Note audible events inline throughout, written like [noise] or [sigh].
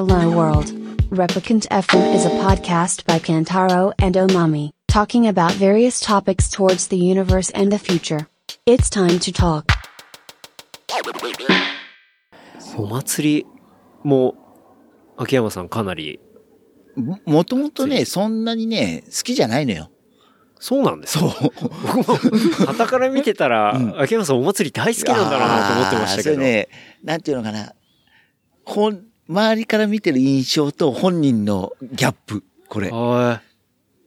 Hello World. Replicant FM is a podcast by Kantaro and Omami, talking about various topics towards the universe and the future. It's time to talk. お祭りも、秋山さんかなり、ももともとね、そんなにね、好きじゃないのよ。そうなんですか僕も、旗から見てたら、秋山さんお祭り大好きなんだなと思ってましたけど。それね、なんていうのかな。本、周りから見てる印象と本人のギャップ。これ。は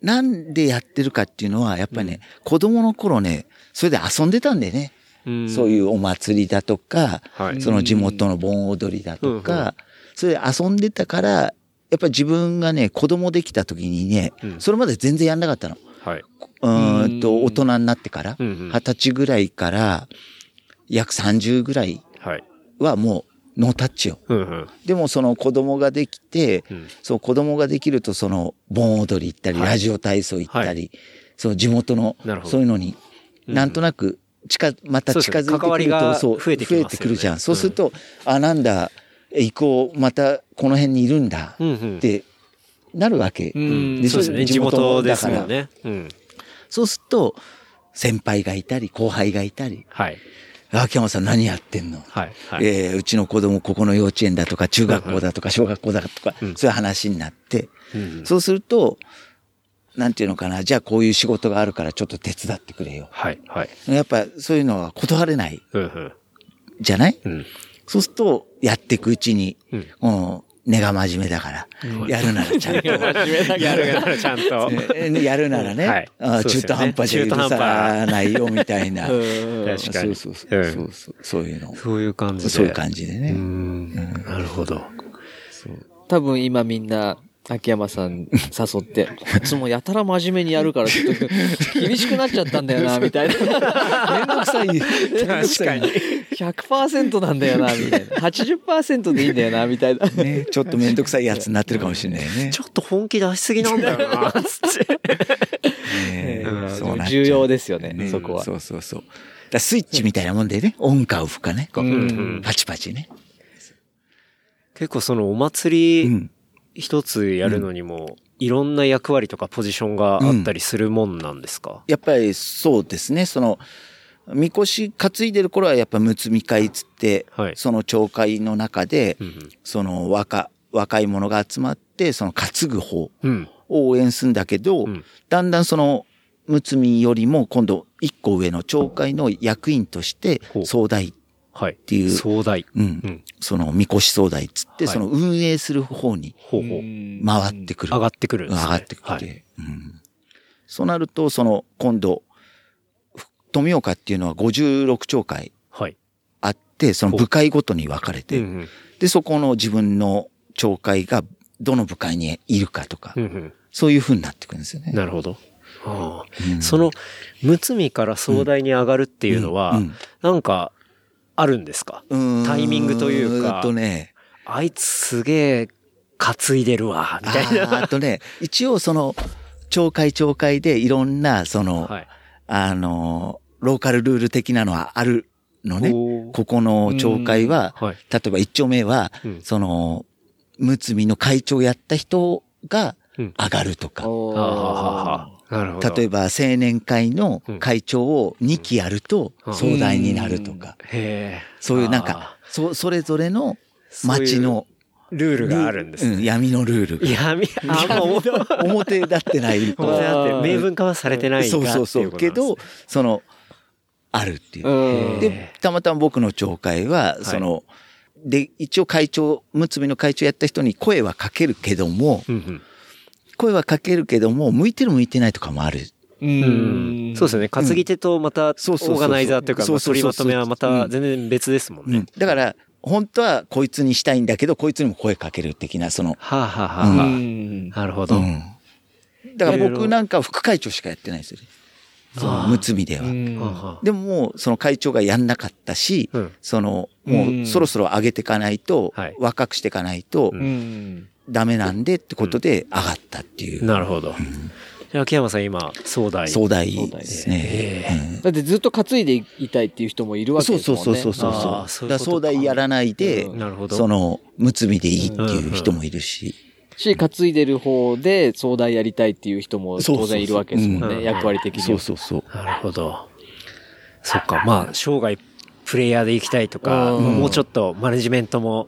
なんでやってるかっていうのは、やっぱりね、子供の頃ね、それで遊んでたんだよね。い。うんそういうお祭りだとか、はいその地元の盆踊りだとうんうんか、それで遊んでたから、やっぱり自分がね、子供できた時にね、うんそれまで全然やんなかったの。はい。うーんと、うん大人になってから、うんうん二十歳ぐらいから、約30ぐらい。はもう、ノータッチよ。うんうん。でもその子供ができて、うんそう子供ができるとその盆踊り行ったり、はいラジオ体操行ったり、はその地元のそういうのに、うんなんとなく近、また近づいてくると、そう、が増えてくるじゃん。そうすると、あ、なんだ、行こう、またこの辺にいるんだっ。てなるわけ。うんでそうですね。地元ですもんね。うん。そうすると、先輩がいたり、後輩がいたり、はい。秋山さん何やってんの？はい。はい。えーうちの子供ここの幼稚園だとか中学校だとか小学校だとか、うんそういう話になって、うんそうすると、なんていうのかな、じゃあこういう仕事があるからちょっと手伝ってくれよ。はい。はい。やっぱそういうのは断れないうんうん。じゃない？うん。そうすると、やっていくうちに、うん根が真面目だから、やるならちゃんと。やるならちゃんと。[laughs] ねやるならね、中途半端じゃ許さないよみたいな。確かに。そうそうそううんそうそう。いうの。そういう感じで。そういう感じでうね。ん。なるほど。多分今みんな、秋山さん誘って、こいつもやたら真面目にやるからちょっと厳しくなっちゃったんだよな、みたいな。めんどくさい。めんどくさい。100%なんだよな、みたいな。80%でいいんだよな、みたいな。ね、ちょっとめんどくさいやつになってるかもしれないね。ちょっと本気出しすぎなんだよな、[laughs] つって。重要ですよね、ねそこは。そうそうそう。だスイッチみたいなもんでね、オンかオフかね。パチパチね。結構そのお祭りうん。一つやるのにも、いろんな役割とかポジションがあったりするもんなんですか、やっぱりそうですね、その、みこし担いでる頃はやっぱむつみ会つって、はい。その町会の中で、うんうん。その若、若い者が集まって、その担ぐ方うん。を応援するんだけど、うん。だんだんその、むつみよりも今度一個上の町会の役員として総代、はい。ていう壮大。うん、うん。その、みこし総代つって、はいその運営する方にほうほう。回ってくる。上がってくるんですね。上がってきて、はい。うん。そうなると、その、今度、富岡っていうのは56町会はい。あって、その部会ごとに分かれて、うんうん。で、そこの自分の町会がどの部会にいるかとか、うんうん。そういう風になってくるんですよね。なるほど。ああうんその、むつみから壮大に上がるっていうのは、うんうんなんか、あるんですか？タイミングというかとね、あいつすげえ担いでるわ、みたいな。あとね、一応その、町会町会でいろんな、その、はい。あの、ローカルルール的なのはあるのね。ここの町会は、はい。例えば一丁目は、うんその、むつみの会長やった人がうん上がるとか。例えば青年会の会長を2期やるとうん壮大になるとか。そういうなんあか、そ、それぞれの町のー、ルールがあるんですね。うん、闇のルールが。闇、あんま表表立ってないと。表だって明文化はされてないがそうそうそう。けど、その、あるっていう。うんで、たまたま僕の町会は、その、で、一応会長、むつみの会長やった人に声はかけるけども、うんうん声はかけるけども、向いてる向いてないとかもある。ううんそうですよね。担ぎ手とまた、オそうそうそうーガナイザーというか、取りまとめはまた全然別ですもんねうん。。だから、本当はこいつにしたいんだけど、こいつにも声かける的な、その、はあ、はあはあうはあんなるほど。うん。だから僕なんかは副会長しかやってないですよね。その、むつみでは。でももう、その会長がやんなかったし、うんその、もうそろそろ上げていかないと、はい若くしていかないとううん。ダメなんでってことで上がったっていう。なるほど。で秋山さん今、総大。壮大ですね。えだってずっと担いでいたいっていう人もいるわけそうですもんね。そうそうそうそう。そうだから壮大やらないで、うんなるほど。その、むつみでいいっていう人もいるし。し、担いでる方で相談やりたいっていう人もそうそうそう当然いるわけですもんうんね。役割的には。そうそうそう。なるほど。そっか、まあ、生涯プレイヤーで行きたいとか、うんもうちょっとマネジメントも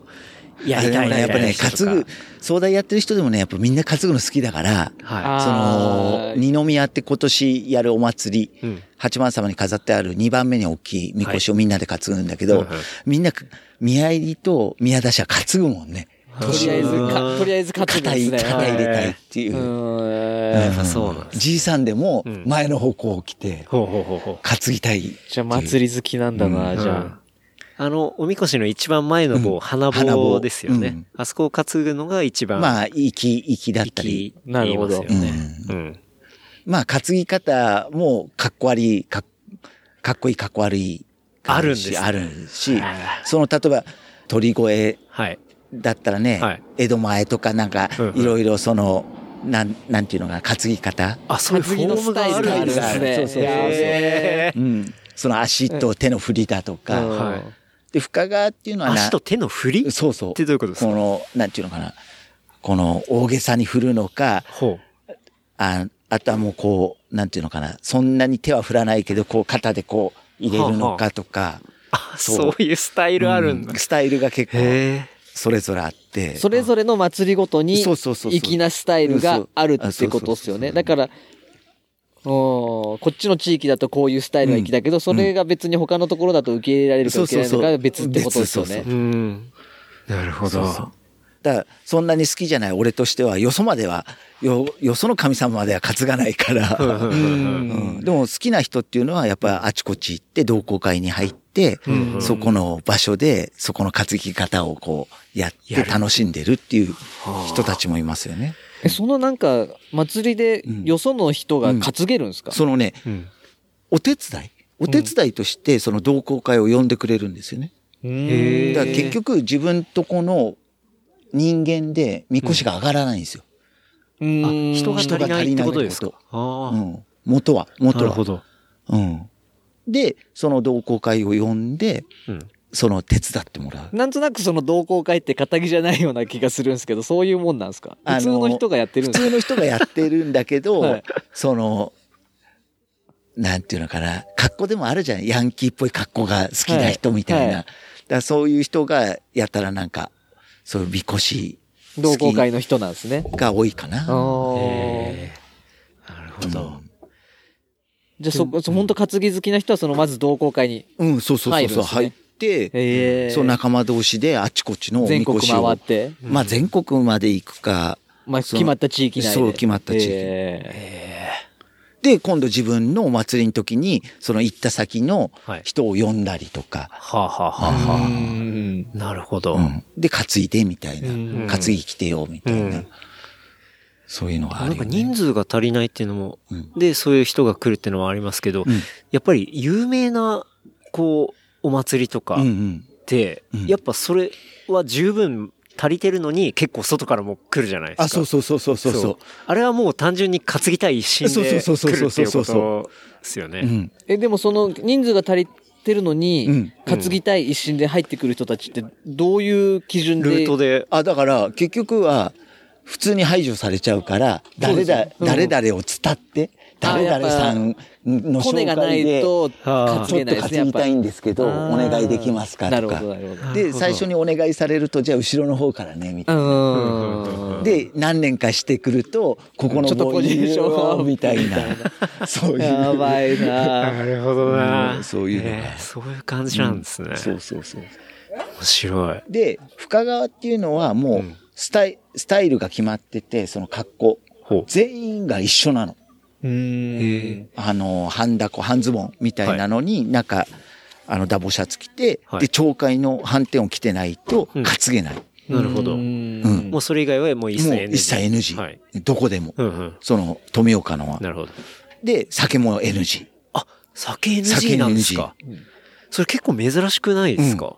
やりたいみたいやっぱね、担ぐ、壮大やってる人でもね、やっぱみんな担ぐの好きだから、はその二宮って今年やるお祭り、い。うん。八幡様に飾ってある2番目に大きいみこしをみんなで担ぐんだけど、はいうんうんみんな、宮入りと宮出しは担ぐもんね。とりあえずか、とりあえず担ぐん肩い、ですね。肩入れたいっていうう。んやっぱそうなんです。じいさんでもうん前の方向を着て。担ぎたい。じゃあ祭り好きなんだな、うんじゃあの、おみこしの一番前の棒、うん花花棒棒ですよね。うんあそこを担ぐのが一番、まあ、粋、粋だったり。息なるほどね。ううん。まあ、担ぎ方もかっこ悪い、かっこいい、かっこ悪い。あるんですねあるしはい、その、例えば、鳥越はい。だったらね、はい江戸前とかなんかいろいろその、なん、なんていうのかな、担ぎ方あ、そういうフォームがあるんですスタイルがあるそうそうそううん。その足と手の振りだとあ。か。うんはいで、深川っていうのはな足と手の振り？っそうそう。てどういうことですか？この、なんていうのかな。この大げさに振るのか、ほう。ああとはもうこう、なんていうのかな。そんなに手は振らないけど、こう肩でこう入れるのかとか。あ、そうそういうスタイルあるんだう。スタイルが結構、へそれぞれあって。それぞれの祭りごとに、そうそうそうそう粋なスタイルがあるってことですよね。だから、こっちの地域だとこういうスタイルが粋だけど、それが別に他のところだと受け入れられるか受け入れられないのか別ってことですよね。なるほど。そうそう。だから、そんなに好きじゃない俺としては、よそまでは、よ、よその神様までは担がないから。うん。でも好きな人っていうのはやっぱあちこち行って同好会に入って、うん。うんそこの場所でそこの担ぎ方をこうやって楽しんでるっていう人たちもいますよね。えそのなんか、祭りでうんよその人が担げるんですか、そのね、うんお手伝い？お手伝いとしてその同好会を呼んでくれるんですよね。だから結局自分とこの人間でみこしが上がらないんですよ。あうん人が足りないってことですか？人ああ。うん。元は、元は。なるほど。うん。で、その同好会を呼んで、うん。その手伝ってもらう。なんとなくその同好会って仇じゃないような気がするんですけど、そういうもんなんですか？普通の人がやってるんですか？普通の人がやってるんだけど、[laughs] はいその、なんていうのかな、格好でもあるじゃん。ヤンキーっぽい格好が好きな人みたいな。はいはいだそういう人がやったらなんか、そういうみこし同好会の人なんですね。が多いかな。なるほど。じゃあそこ、そ本当担ぎ好きな人はそのまず同好会に、うん、そうそうそうそう、入って、えそう仲間同士であちこちのお全国みこしを。回って、まあ全国まで行くか。まあ決まった地域内で。そう決まった地域えで、今度自分のお祭りの時に、その行った先のはい人を呼んだりとか。はあ、はあはあーはうんあ、なるほど。うんで、担いでみたいな。うん担ぎ来てよ、みたいな。うんそういうのがあなんか。人数が足りないっていうのも、うんで、そういう人が来るっていうのはありますけど、うんやっぱり有名な、こう、お祭りとかっうんうん。て、うんやっぱそれは十分足りてるのに結構外からも来るじゃないですか。あ、そうそうそうそうそうそう。あれはもう単純に担ぎたい一心でそうそう来るっていうこそうそうそうとですよね。うん。え、でもその人数が足りてるのに、うん担ぎたい一心で入ってくる人たちってどういう基準でルートで、あ、だから、結局は、普通に排除されちゃうから、誰だ、うん誰々を伝って、誰々さんのコネがない紹介で、とちょっと担ぎたいんですけど、お願いできますかなるほとか。どなるほど。で、最初にお願いされると、じゃあ後ろの方からね、みたいな。うん。で、何年かしてくると、ここのポジション棒みたいな。[laughs] そういう。やばいななるほどな、うんそういうそういう感じなんですね。そうそうそう。面白い。で、深川っていうのはもううん、スタイ、スタイルが決まってて、その格好。全員が一緒なの。うん。あの、半ダコ、半ズボンみたいなのに、なんか、あの、ダボシャツ着て、はいで、町会の反転を着てないと、うん担げない。なるほど。ううんん。もうそれ以外はもう一切もう NG。一切 NG。はい。どこでも。うんうん。その、富岡のは。なるほど。で、酒も NG。あ、酒 NG なんですか。それ結構珍しくないですか、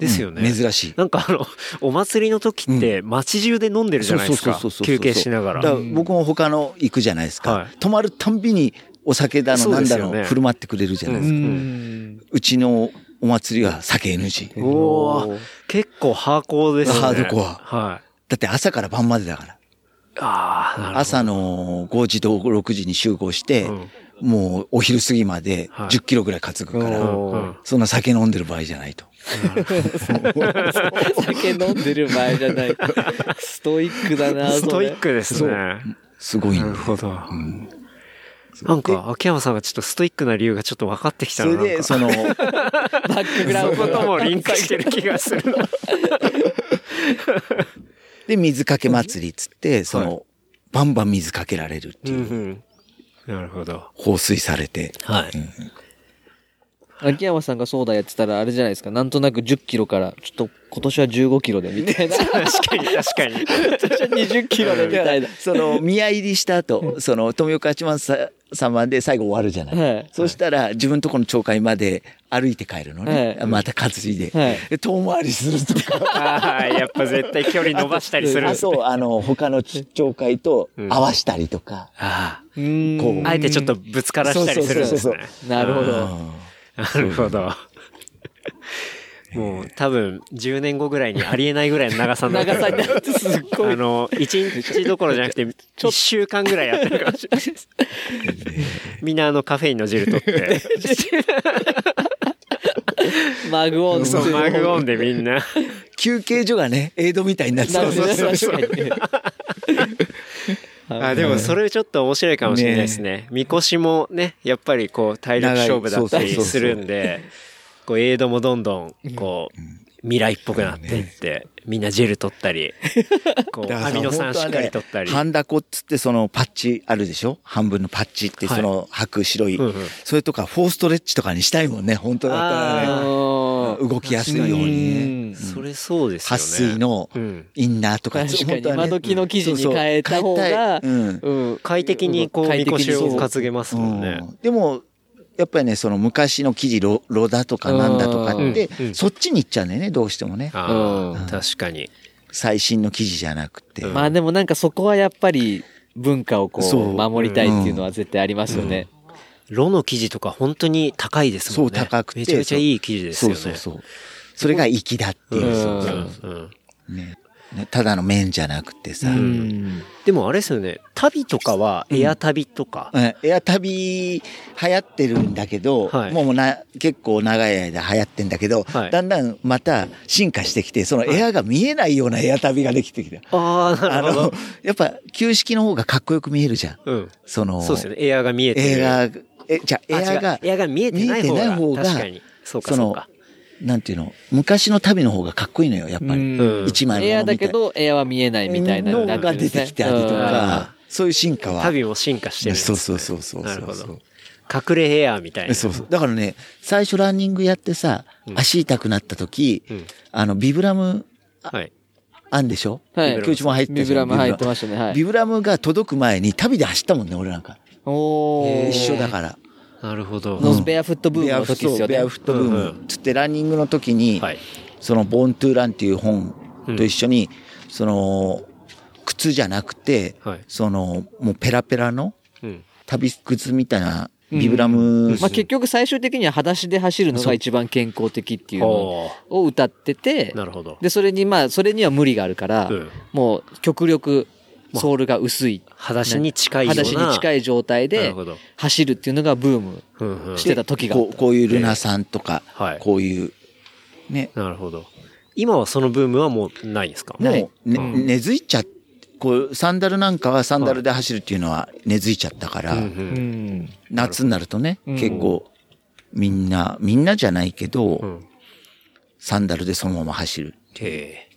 ですよね。うん珍しい。なんかあの、お祭りの時って街中で飲んでるじゃないですか。休憩しながら。僕も他の行くじゃないですか。はい泊まるたんびにお酒だのなんだの振る舞ってくれるじゃないですか。うちのお祭りは酒 NG。おー結構ハーコーですね。ハードコアはい。だって朝から晩までだから。あ。朝の5時と6時に集合して、うんもうお昼過ぎまではい10キロぐらい担ぐから、そんな酒飲んでる場合じゃないと。[laughs] 酒飲んでる場合じゃない。ストイックだな、ストイッそクですね。すごいなるほど。うんなんか、秋山さんがちょっとストイックな理由がちょっと分かってきたな。それで、その、れ。バックグラウンドともリンクしてる気がするな。[laughs] で、水かけ祭りっつって、その、はバンバン水かけられるっていう。なるほど。放水されて。はい。秋山さんがそうだやってたらあれじゃないですか。なんとなく10キロから、ちょっと今年は15キロでみたいな。[laughs] 確かに確かに。今年は20キロでみたいな。その、宮入りした後、その、富岡八幡さ様で最後終わるじゃない。はいそしたら、自分のとこの町会まで歩いて帰るのね。はいまた担いで。はいで遠回りするとか。[laughs] やっぱ絶対距離伸ばしたりするんあ。と、あの、他の町会とうん合わしたりとか。あうーんこうあ。あえてちょっとぶつからしたりするんですね。なるほど。うんなるほど。[laughs] もう多分10年後ぐらいにありえないぐらいの長さになってる長さになってすっごい。あの、1日どころじゃなくて、1週間ぐらいやってるかもしれないです。[laughs] みんなあのカフェインの汁取って、[laughs] マグオンそう、マグオンでみんな。休憩所がね、エイドみたいになってた。なるほどね確かに。あ、でもそれちょっと面白いかもしれないですね。みこしもね、やっぱりこう体力勝負だったり長いそうそうそう。するんで、こうエイドもどんどんこう、未来っぽくなっていって、みんなジェル取ったり、[laughs] こうアミノ酸しっかり取ったり。ハンダコっつってそのパッチあるでしょ？半分のパッチってはいその履く白い、うんうんそれとかフォーストレッチとかにしたいもんね、本当だったらね。あ動きやすいようにね。それそうですよね。撥水のうんインナーとか確かに今時の生地に変えた方がそうんうん快適にこう、みこしを担げますもんね。うんでも、やっぱりね、その昔の生地、ロロダとかなんだとかってうんう、んそっちに行っちゃうんだよね、どうしてもね。確かに。最新の生地じゃなくて。うんまあでもなんかそこはやっぱり文化をこそうう守りたいっていうのは絶対ありますよね。ロの生地とか本当に高いですもんね。そう高くてめちゃめちゃいい生地ですよね。そうそうそう。それが粋だっていう。うんそうそううんねねただの麺じゃなくてさ。うんでもあれですよね、旅とかはエア旅とか。うんエア旅流行ってるんだけど、はいもうな結構長い間流行ってんだけど、はいだんだんまた進化してきて、そのエアが見えないようなエア旅ができてきた。ああ、なあの。、やっぱ旧式の方がかっこよく見えるじゃん。うん。その、そうですよね。エアが見えてる。エア、え、じゃあエアがエアが見えてない方が。見えてない方が確かに。そうか、そうか。なんていうの、昔の旅の方がかっこいいのよ、やっぱり。うん一枚エアだけどエアは見えないみたいなのなってが出てきたりとうんか、そういう進化は。旅も進化してるね。そうそうそうそうそうなるほど。隠れエアみたいな。そうそう。だからね、最初ランニングやってさ、足痛くなった時、うんあの、ビブラムはい。あんでしょ？はい今日も入ってビブラム入ってましたね。はい。ビブラムが届く前に旅で走ったもんね、俺なんか。おー一緒だから。なるほど。ノーベアフットブームの時ですよね。ベアフットブーうんうム。つってランニングの時に、はい。その、ボーントゥーランっていう本と一緒に、その、靴じゃなくて、はいその、もうペラペラのうん。旅靴みたいなビブラム、まあ結局最終的には裸足で走るのが一番健康的っていうのおを歌っててー、なるほど。で、それにまあ、それには無理があるからうん、もう極力ソールが薄い。裸足に近いような。裸足に近い状態で走るっていうのがブームしてた時があった。こうこういうルナさんとか、はいこういう、ね、なるほど。今はそのブームはもうないですか？もう、ねうん根付いちゃっこう、サンダルなんかはサンダルで走るっていうのは根付いちゃったから、うん。夏になるとね、うん結構、みんな、みんなじゃないけど、うん。サンダルでそのまま走る。へ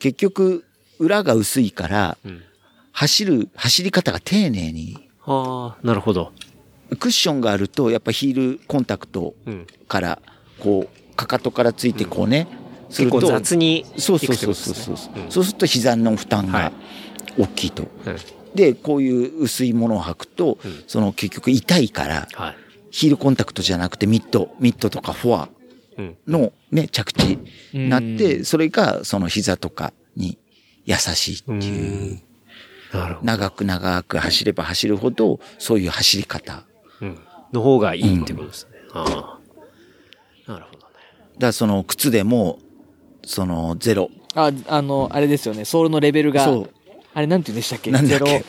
結局、裏が薄いから、え。うん。走る、走り方が丁寧に、ああ、なるほど。クッションがあると、やっぱヒールコンタクトうん。から、こう、かかとからついてこうね、すると、結構雑にそうそうそうそうそう、ことですね。そうすると膝の負担はいが大きいと。うんで、こういう薄いものを履くと、うんその結局痛いから、はい。ヒールコンタクトじゃなくてミッド、ミッドとかフォア、のね、着地になっうて、それがその膝とかに優しいっていう。なるほど。長く長く走れば走るほど、そういう走り方。うん。の方がいいってことですね。ああ。なるほどね。だからその靴でも、そのゼロ。あ、あの、あれですよね。ソールのレベルが。そうあれなんて言うんでしたっけ？なんだっゼロけ。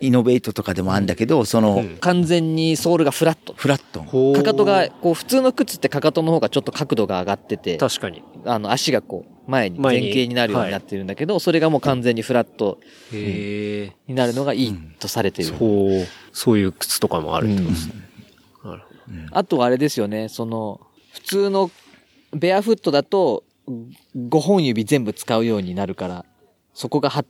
イノベートとかでもあるんだけど、その、完全にソールがフラット。フラット。かかとが、こう、普通の靴ってかかとの方がちょっと角度が上がってて、確かに。あの、足がこう、前に前傾になるようになってるんだけど、それがもう完全にフラットへえ。になるのがいいとされてる。そう、そういう靴とかもあるってことですね。なるほど。あとはあれですよね、その、普通のベアフットだと、5本指全部使うようになるから、そこがは、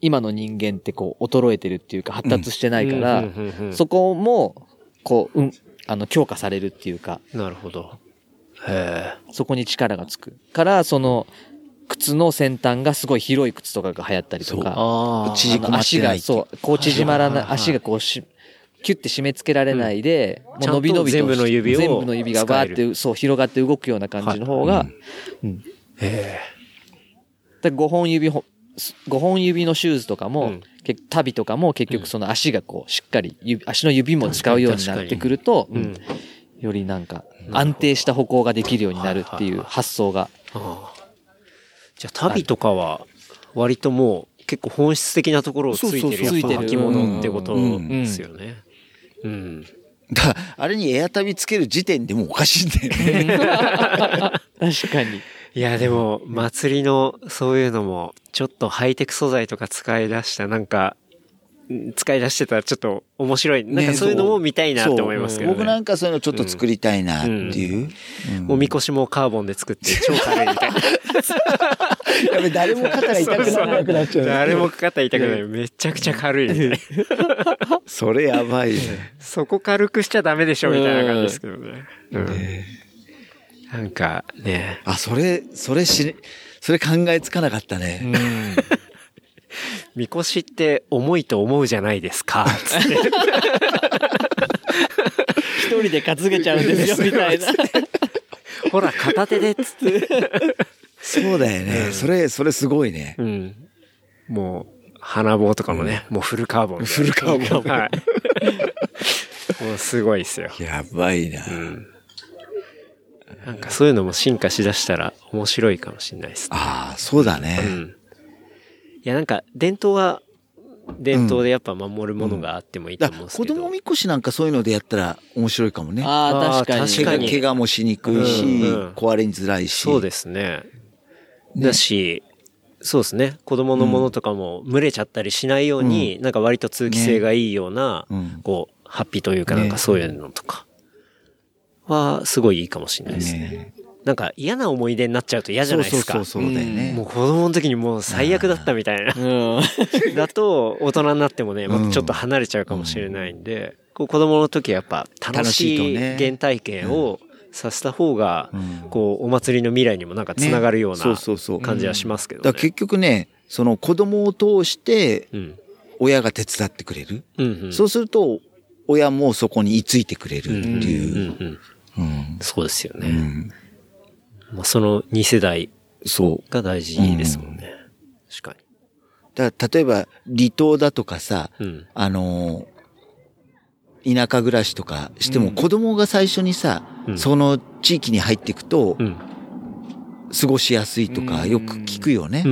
今の人間ってこう、衰えてるっていうか、発達してないから、そこも、こう、うん、あの、強化されるっていうか、なるほど。へえ。そこに力がつく。から、その、靴の先端がすごい広い靴とかが流行ったりとか、ああ。足が、そう、こう縮まらない、足がこうし、キュッて締め付けられないで、もう伸び伸びと全部の指を全部の指がバーっ使て、そう、広がって動くような感じの方が、うん。へで5本指ほ、5本指のシューズとかも、うんけ足袋とかも結局その足がこう、しっかり指、足の指も使うようになってくると、え。ううんん。よりなんか、安定した歩行ができるようになるっていう発想が。ああ。じゃあ、旅とかは、割ともう、結構本質的なところをついてるそうそうそうやっぱ履物ってことうんですよね。うん。だからあれにエア旅つける時点でもうおかしいんだよね。[laughs] 確かに。いや、でも、祭りの、そういうのも、ちょっとハイテク素材とか使い出した、なんか、うん使い出してたらちょっと面白い。なんかそういうのも見たいなって思いますけどね。僕なんかそういうのちょっと作りたいなっていう。うんもうみこしもカーボンで作って [laughs] 超軽いみたいな。やべ、誰も肩が痛くなくなっちゃう。誰も肩痛くない。めちゃくちゃ軽いみたいな。それやばいね。そこ軽くしちゃダメでしょみたいな感じですけどね。うんなんかね、あ、それ、それし、それ考えつかなかったね。[laughs] みこしって重いと思うじゃないですか。つって一人で担げちゃうんですよ、みたいな。[laughs] ほら、片手でっつって。そうだよね。それ、それすごいね。うん。もう、花棒とかもね、もうフルカーボンで。フルカーボンはい。[laughs] もうすごいですよ。やばいな。うん。なんかそういうのも進化しだしたら面白いかもしれないですね。ああ、そうだね。うん。いや、なんか、伝統は、伝統でやっぱ守るものがあってもいいとだ思うんですけど。子供みこしなんかそういうのでやったら面白いかもね。ああ、確かに。あー確かに怪我もしにくいし、うんうん壊れづらいし。そうですね。だし、そうですね。子供のものとかも群れちゃったりしないように、なんか割と通気性がいいような、うんこう、ハッピーというかなんかそういうのとかは、すごいいいかもしれないですね。ねなんか嫌な思い出になっちゃうと嫌じゃないですか。そうそうそうね。もう子供の時にもう最悪だったみたいな。うん。[laughs] だと、大人になってもね、またちょっと離れちゃうかもしれないんで、こう子供の時はやっぱ楽楽ししい原体験をさせた方がうん、こう、お祭りの未来にもなんかつながるようねそうなそうそう感じはしますけどね。だ結局ね、その子供を通してうん。親が手伝ってくれる。うんうん。そうすると、親もそこに居ついてくれるってうんうんいう。うん。うんそうですよね。うんまあ、その2世代。が大事ですもんね。確かだから例えば、離島だとかさ。あのー田舎暮らしとかしても、子供が最初にさ、うんその地域に入っていくとう、ん。過ごしやすいとか、よく聞くよね。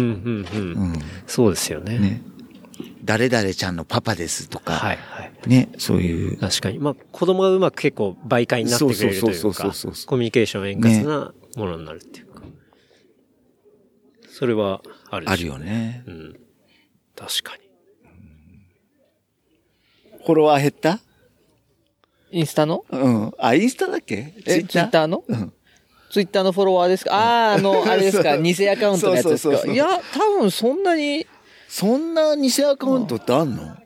そうですよね。ね。誰々ちゃんのパパですとか、はいはい。ね、そういう。確かに。まあ、子供がうまく結構媒介になってくれるといそううそうかそうそうそう、コミュニケーション円滑なものになるっていうか。それはあるあるよね。うん。確かに。フォロワー減った？インスタの？うん。あ、インスタだっけ？え、ツイッター？の？うん。ツイッターのフォロワーですか？ああ、あの、あれですか？偽アカウントのやつですそうそうそうそうかいや、多分そんなに、そんな偽アカウントってあんの？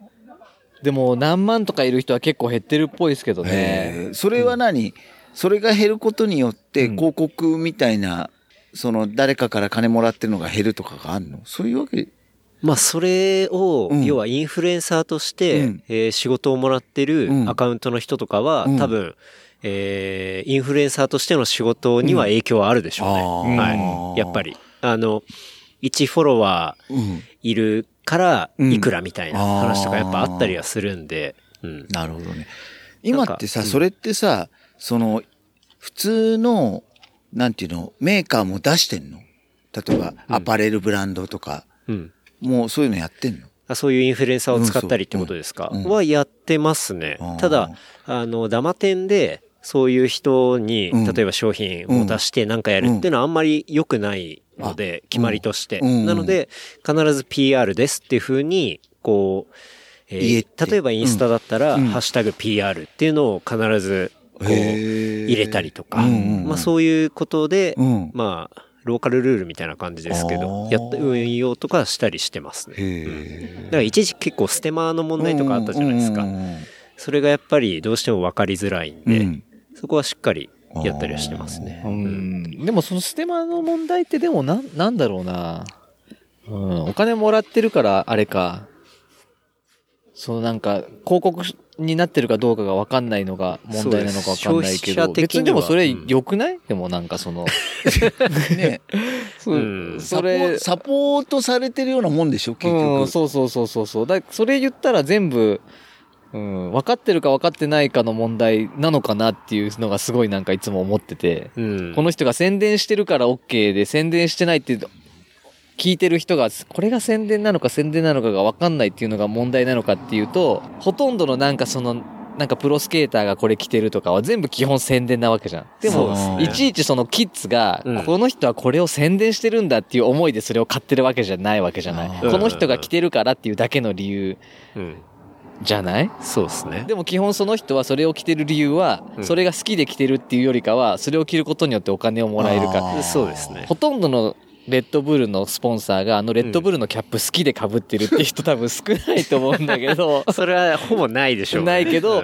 でも何万とかいる人は結構減ってるっぽいですけどね。それは何、それが減ることによって広告みたいな、その誰かから金もらってるのが減るとかがあるの？そういうわけ？まあ、それを、うん。要はインフルエンサーとして、うん。えー仕事をもらってるうん。アカウントの人とかは、うん。多分、えー、インフルエンサーとしての仕事には影響はあるでしょうね。はー。い。やっぱり。あの、1フォロワーうん。いるからうんいくらみたいな話とかやっぱあったりはするんで、うん。なるほどね。今ってさ、それってさ、その、普通の、なんていうの、メーカーも出してんの？例えば、アパレルブランドとか、うん。もうそういうのやってんの？あそういうインフルエンサーを使ったりってことですか、うんそう。うん。はやってますね。ただ、あの、ダマ店で、そういう人に、うん。例えば商品を出してなんかやるっていうのはあんまり良くないので、決まりとして。うんなので、必ず PR ですっていうふうに、こう、えー例えばインスタだったら、うん。ハッシュタグ PR っていうのを必ず、こう、入れたりとか、うんうんうん。まあそういうことで、うん。まあ、ローカルルールみたいな感じですけあど、ー。やった、運用とかしたりしてますね。へだから一時期結構ステマの問題とかあったじゃないですか。それがやっぱりどうしても分かりづらいんで、うん。そこはしっかりやったりはしてますね。ううんん。でもそのステマの問題ってでもなん、なんだろうな。うん。お金もらってるからあれか。そのなんか、広告になってるかどうかがわかんないのが問題なのかわかんないけど。別にでもそれ良くない、でもなんかその、[laughs] ね、[laughs] そうんそれ、サポートされてるようなもんでしょ、結う局。ん、そうそうそうそうそう。だそれ言ったら全部、うん、分かってるか分かってないかの問題なのかなっていうのがすごいなんかいつも思ってて、うんこの人が宣伝してるから OK で宣伝してないって聞いてる人がこれが宣伝なのか宣伝なのかが分かんないっていうのが問題なのかっていうとほとんどのなんかそのなんかプロスケーターがこれ着てるとかは全部基本宣伝なわけじゃん。でもねいちいちそのキッズが、うんこの人はこれを宣伝してるんだっていう思いでそれを買ってるわけじゃないわけじゃない。この人が着てるからっていうだけの理由うん。じゃない？そうですね。でも基本その人はそれを着てる理由は、うん。それが好きで着てるっていうよりかは、それを着ることによってお金をもらえるか。そうですね。ほとんどのレッドブルのスポンサーがあのレッドブルのキャップ好きで被ってるって人多分少ないと思うんだけど、[laughs] それはほぼないでしょう、ないけどう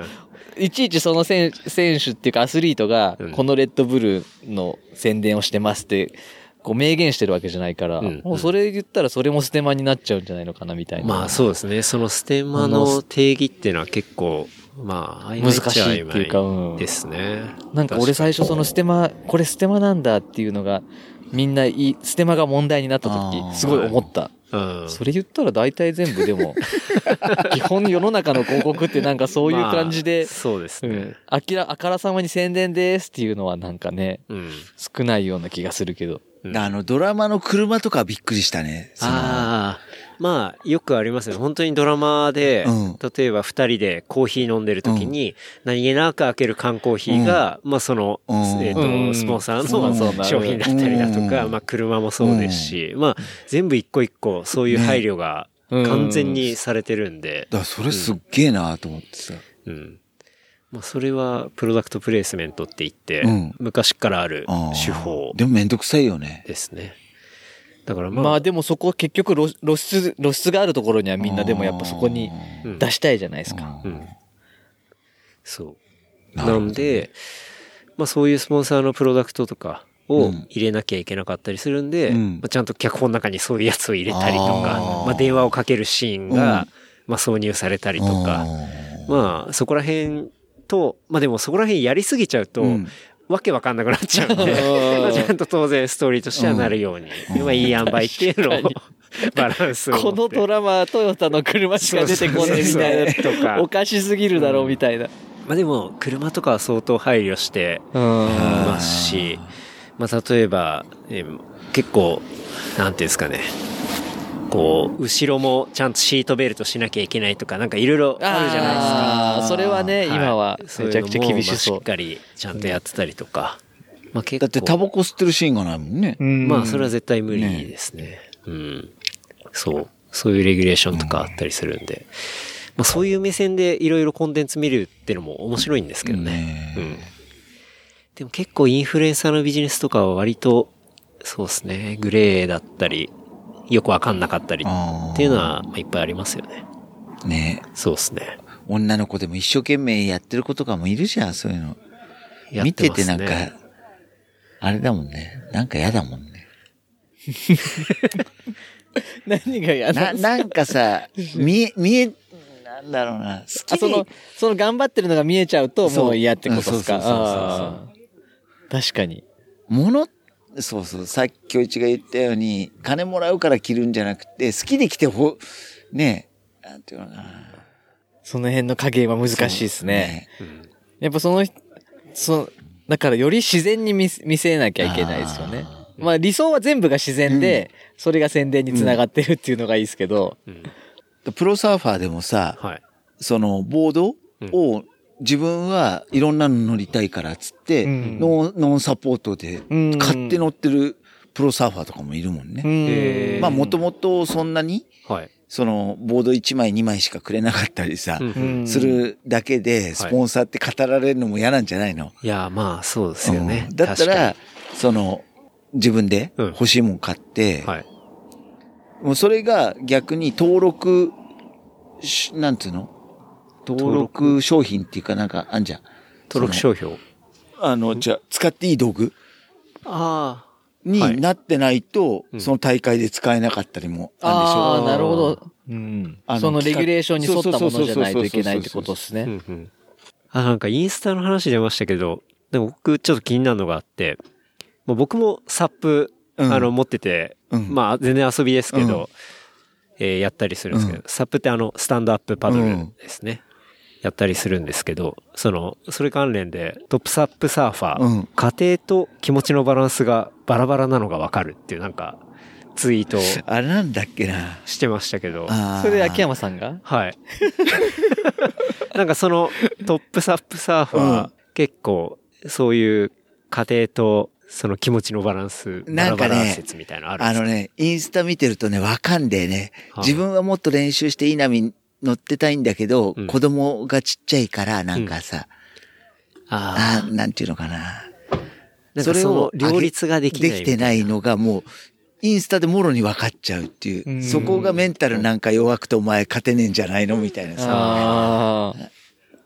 ん。いちいちその選選手っていうかアスリートがうん。このレッドブルの宣伝をしてますって、こう明言してるわけじゃないから、うんもうそれ言ったらそれもステマになっちゃうんじゃないのかなみたいな。まあそうですね。そのステマの定義っていうのは結構、まあ、難しいっていうか曖うん昧ですね。なんか俺最初そのステマ、これステマなんだっていうのが、みんないい、ステマが問題になった時、すごい思った。うん。それ言ったら大体全部でも、[laughs] 基本世の中の広告ってなんかそういう感じでまあ、そうですねうん。。あきら、あからさまに宣伝ですっていうのはなんかね、うん。少ないような気がするけど。うんあの、ドラマの車とかびっくりしたね。ああ、まあ、よくありますね。本当にドラマで、うん例えば二人でコーヒー飲んでる時に、何気なく開ける缶コーヒーが、まあその、うんえっ、うんと、スポンサーの商品だったりだとか、うんまあ車もそうですし、まあ全部一個一個そういう配慮がね完全にされてるんで、だからそれすっげえなと思ってさ。うん。まあそれはプロダクトプレイスメントって言って、うん。昔からある手法。でもめんどくさいよね。ですね。だからまあ、まあでもそこ結局露露出、露出があるところにはみんなでもやっぱそこにうん。出したいじゃないですか。うん。そう。なるほどなんで、まあそういうスポンサーのプロダクトとかをうん。入れなきゃいけなかったりするんで、うん。まあ、ちゃんと脚本の中にそういうやつを入れたりとか、まあ電話をかけるシーンが、うん。まあ挿入されたりとか、うんまあそこら辺と、まあでもそこら辺やりすぎちゃうと、うんわけわかんなくなっちゃうんで、まあ [laughs] ちゃんと当然ストーリーとしてはなるように、まあいい塩梅っていうのを [laughs] バランスを。このドラマ、トヨタの車しか出てこないみたいな。とかおかしすぎるだろうみたいな。まあでも、車とかは相当配慮してうん。ますし、まあ例えば、えー結構、なんていうんですかね、こう、後ろもちゃんとシートベルトしなきゃいけないとか、なんかいろいろあるじゃないですか。それはね、はい今はめちゃくちゃ厳しそそうういうのもまあしっ。かりちゃんとやってたりとか。まあ結構。だってタバコ吸ってるシーンがないもんね。まあそれは絶対無理ですね。うん。そう。そういうレギュレーションとかあったりするんで。まあそういう目線でいろいろコンテンツ見るっていうのも面白いんですけどね。ねうん。でも結構インフルエンサーのビジネスとかは割と、そうですね、グレーだったり、よくわかんなかったりっていうのはまあいっぱいありますよね。ねそうですね。女の子でも一生懸命やってる子とかもいるじゃん、そういうの。やっ見ててなんか、あれだもんね。なんか嫌だもんね。[laughs] 何が嫌な、ななんかさ、見え、見え、なんだろうな。好きあ、そので、、その頑張ってるのが見えちゃうと、もう嫌ってことですか？うんそうそうそうそう確かに。もの、そうそう、さっき京一が言ったように、金もらうから着るんじゃなくて、好きで着てほ、ねえ、なんていうのかな。その辺の加減は難しいですね。そう。うんやっぱその、そだからより自然に見せ見せなきゃいけないですよね。まあ理想は全部が自然で、それが宣伝につながってるっていうのがいいですけど。うんプロサーファーでもさ、はい。そのボードを自分はいろんなの乗りたいからっつって、うん。ノンノンサポートでうん。買って乗ってるプロサーファーとかもいるもんね。うん。まあもともとそんなに、はい。そのボード1枚2枚しかくれなかったりさ、うん。うんするだけでスポンサーって語られるのも嫌なんじゃないの、いや、まあ、そうですよね。う。ん。だったら、その自分でうん。欲しいもん買って、確かに、はい。もうそれが逆に登録し、なんつうの？登録商品っていうかなんかあんじゃん。登録商標。あの、じゃあ使っていい道具？あはいになってないと、うんその大会で使えなかったりもあるでしょ。ああ、なるほど。うんそのレギュレーションに沿ったものじゃないといけないってことですね。うんうん。あ、なんかインスタの話出ましたけど、でも僕ちょっと気になるのがあって、もう僕もサップ、うんあの、持ってて、うんまあ全然遊びですけど、うんえーやったりするんですけど、サップってあの、スタンドアップパドルですね。やったりするんですけど、その、それ関連で、トップサップサーファー、うん。家庭と気持ちのバランスがバラバラなのがわかるっていうなんか、ツイートをあれなんだっけな。してましたけど、それで秋山さんが？はい。[laughs] なんかそのトップサップサーファー、うん。結構そういう家庭とその気持ちのバランス、バラなんかねバラ説みたいなのあるんですか？あのね、インスタ見てるとね、わかんでね、はい。自分はもっと練習していい波乗ってたいんだけど、うん子供がちっちゃいから、なんかさ、ああーなんていうのかな。その両立ができないできてないのがもう、インスタでもろに分かっちゃうっていう。うんそこがメンタルなんか弱くてお前勝てねえんじゃないのみたいなさ。ああ。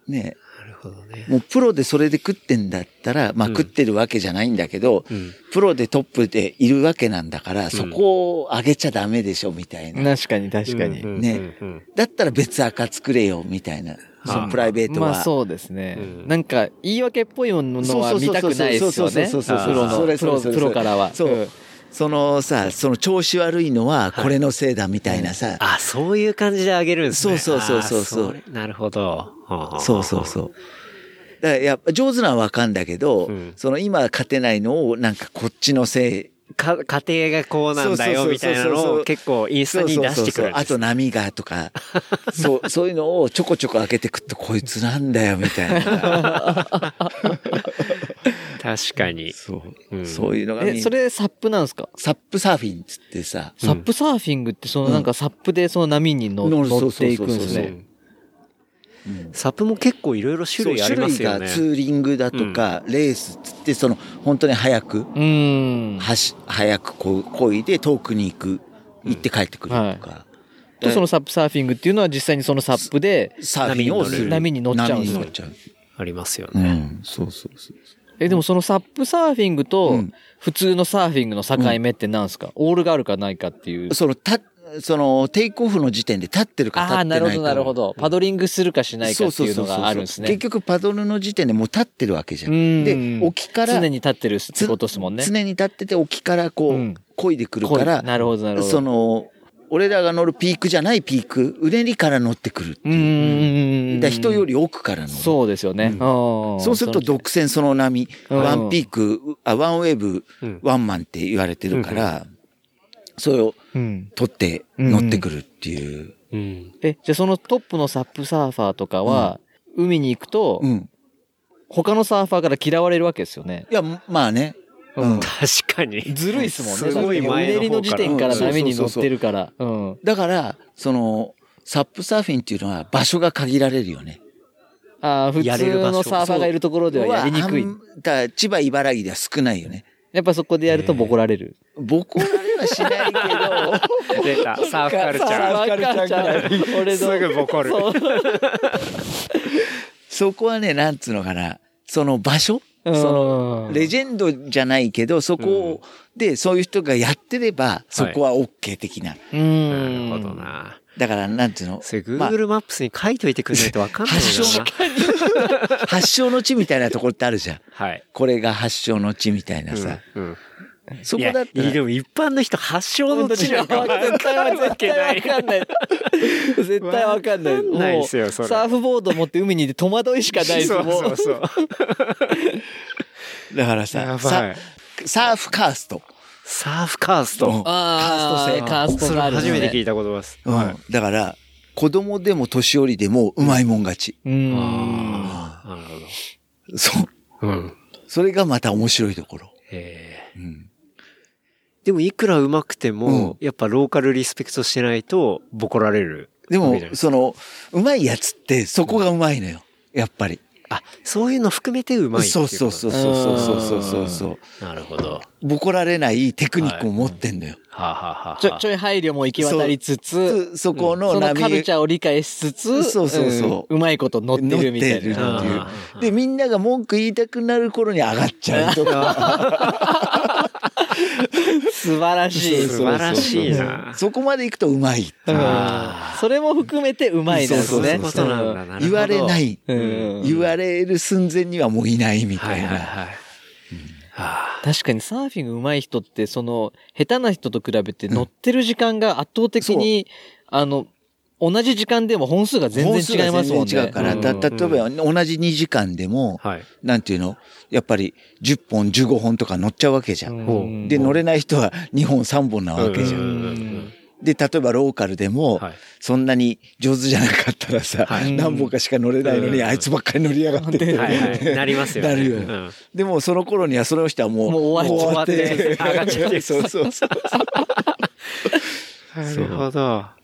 ねあ。ほどね。もうプロでそれで食ってんだったら、まあうん食ってるわけじゃないんだけど、うん。プロでトップでいるわけなんだから、そこを上げちゃダメでしょ、みたいな。確かに確かに。うんねだったら別赤作れよ、みたいな。そのプライベートは。まあそうですね。うんなんか言い訳っぽいものは見たくないですよね。そうそうそうそうプロからは。そう。んそのさ、その調子悪いのはこれのせいだみたいなさ。あ、そういう感じであげるんですね。そうそうそうそうそうなるほど。そうそうそう。だからやっぱ上手なのはわかんだけど、うん。その今勝てないのをなんかこっちのせい。か家庭がこうなんだよみたいなのを結構インスタに出してくるあと波がとか、[laughs] そう、そういうのをちょこちょこ開けてくとこいつなんだよみたいな。確かに。そう。うん。そういうのがえ、それサップなんですか？サップサーフィンっつってさ、サップサーフィングってそのなんかサップでその波に乗っていくんですね。サップも結結構いろいろ種類ありますよね。種類がツーリングだとか、レースっつって、その、本当に早く、うーん。はし、早くこう、漕いで遠くに行く、行って帰ってくるとか。とそのサップサーフィングっていうのは実際にそのサップで、サーフィンをする。波に乗っちゃうんですよ波に乗っちゃう。ありますよね。うん、そうそうそう。え、でもそのサップサーフィングうとん普通のサーフィングの境目って何ですか、オールがあるかないかっていう。その、た、その、テイクオフの時点で立ってるか立ってないか。なるほど、なるほど。パドリングするかしないかっていうのがあるんですね。結局パドルの時点でもう立ってるわけじゃうんん。で、沖から、常に立ってるってことですもんね。常に立ってて沖からこう、うん漕いでくるから、なるほど、なるほど。その、俺らが乗るピークじゃないピーク、うねりから乗ってくるってういう。ーん。だから人より奥から乗る。そうですよね。そそうすると独占その波、うん one peak、あ one wave、うん one man って言われてるから、それをうん。取って乗ってくるっていう。うん。え、じゃあそのトップのサップサーファーとかは、海に行くと、うん。他のサーファーから嫌われるわけですよね。いや、まあね。うん。確かに。ずるいっすもんね。すごい前の方からうねりの時点からうん波に乗ってるから。うん。だから、その、サップサーフィンっていうのは場所が限られるよね。ああ、普やれる場所通のサーファーがいるところではやりにくい。だから千葉、茨城では少ないよね。やっぱそこでやるとボコられる。ボコられはしないけど、出た。サーフカルチャー。サーフカルチャー。俺の。すぐボコるそこはね、なんつうのかな。その場所？うんその、レジェンドじゃないけど、そこでそういう人がやってれば、そこは OK 的な。うなるん。ほどな。だから、なんていうの？それまあ Google マップスに書いといてくれないとわかんないよ発祥な。発祥の地みたいなところってあるじゃん。はい。これが発祥の地みたいなさ。うんうんそこだったらでも一般の人発祥の地なんか絶対わ。かんない。絶対わかんない。わかんないもうっすよそれサーフボード持って海にいて戸惑いしかないですそうもそうそう。[laughs] だからやさ。サーフカースト。サーフカースト。カーストそれがあるんですね初めて聞いた言葉です。うんはい。だから、子供でも年寄りでもうまいもん勝ち。うん。ああ、なるほそう。ど。うん。それがまた面白いところ。ええうんでもいくら上手くても、うやっぱローカルリスペクトしてないと、ボコられる。でですその、うまいやつってそこがうまいのよ。やっぱり。あ、そういうの含めてうまいっていそうこと。そうそうそうそうそうそうそう。なるほど。はボコられないテクニックを持ってんのよ。あ、はあはあはあ、ちょ、ちょい配慮も行き渡りつつ、そそこのその波カルチャーを理解しつつ、そうそうそうん。うまいこと乗ってるみたい乗ってるっていうで、みんなが文句言いたくなる頃に上がっちゃうとか。[laughs] 素晴らしい。素晴らしいな。そこまで行くとうまい。うそれも含めてうまいですね。言われな。い。うん言われる寸前にはもういないみはいたいな。はいはい。あ確かにサーフィング上手い人って、その、下手な人と比べて乗ってる時間が圧倒的に、あの、同じ時間でも本数が全然違いますもんね。本数が全然違うから。例えば同じ2時間でも、あ。はい。なんていうの？やっぱり10本15本とか乗っちゃうわけじゃん。うんで、乗れない人は2本3本なわけじゃ。うんんで、例えばローカルでもはい、そんなに上手じゃなかったらさ、はい何本かしか乗れないのに、うんあいつばっかり乗りやがってって。はいはい。なりますよね。なるようんでもその頃にはその人はもう、もう終わっちゃって上がっちゃって [laughs] るそうそうそう。[laughs] なるほど。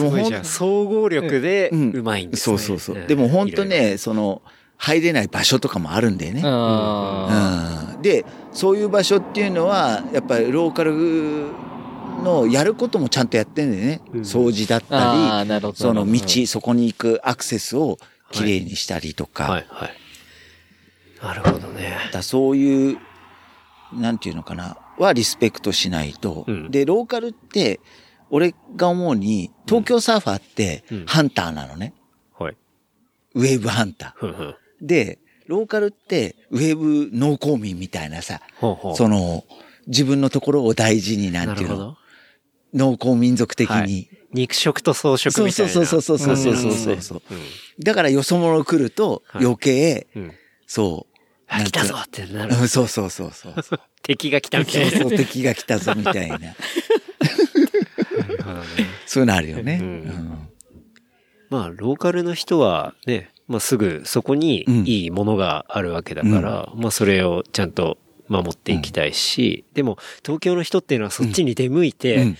でも総合力でうんうまいんですね。そうそうそう。んでも本当。ね、その、入れない場所とかもあるんだよね。あうんで、そういう場所っていうのは、やっぱりローカルのやることもちゃんとやってんだよね。うん掃除だったり、その道、そこに行くアクセスをきれいにしたりとか、ろはいはい。なるほどね。だそういう、なんていうのかな、はリスペクトしないと。うんで、ローカルって、俺が思うに、東京サーファーってうんハンターなのね。はい。ウェーブハンター。ふんふん。で、ローカルって、ウェーブ農耕民みたいなさ、ほうほう。その、自分のところを大事になんていうの、なるほど。農耕民族的に。はい肉食と草食そうみたいな。そうそうそうそうそうそうそうそう。だからよそ者来るとはい余計、うん。うん。そう。あ、来たぞってなる。うんそうそうそうそう。そう敵が来たみたいな。そう敵が来たぞみたいな。そういうのあるよね。まあ、ローカルの人はね、まあすぐそこにうんいいものがあるわけだから、まあそれをちゃんと守っていきたいし、でも東京の人っていうのはそっちに出向いて、うん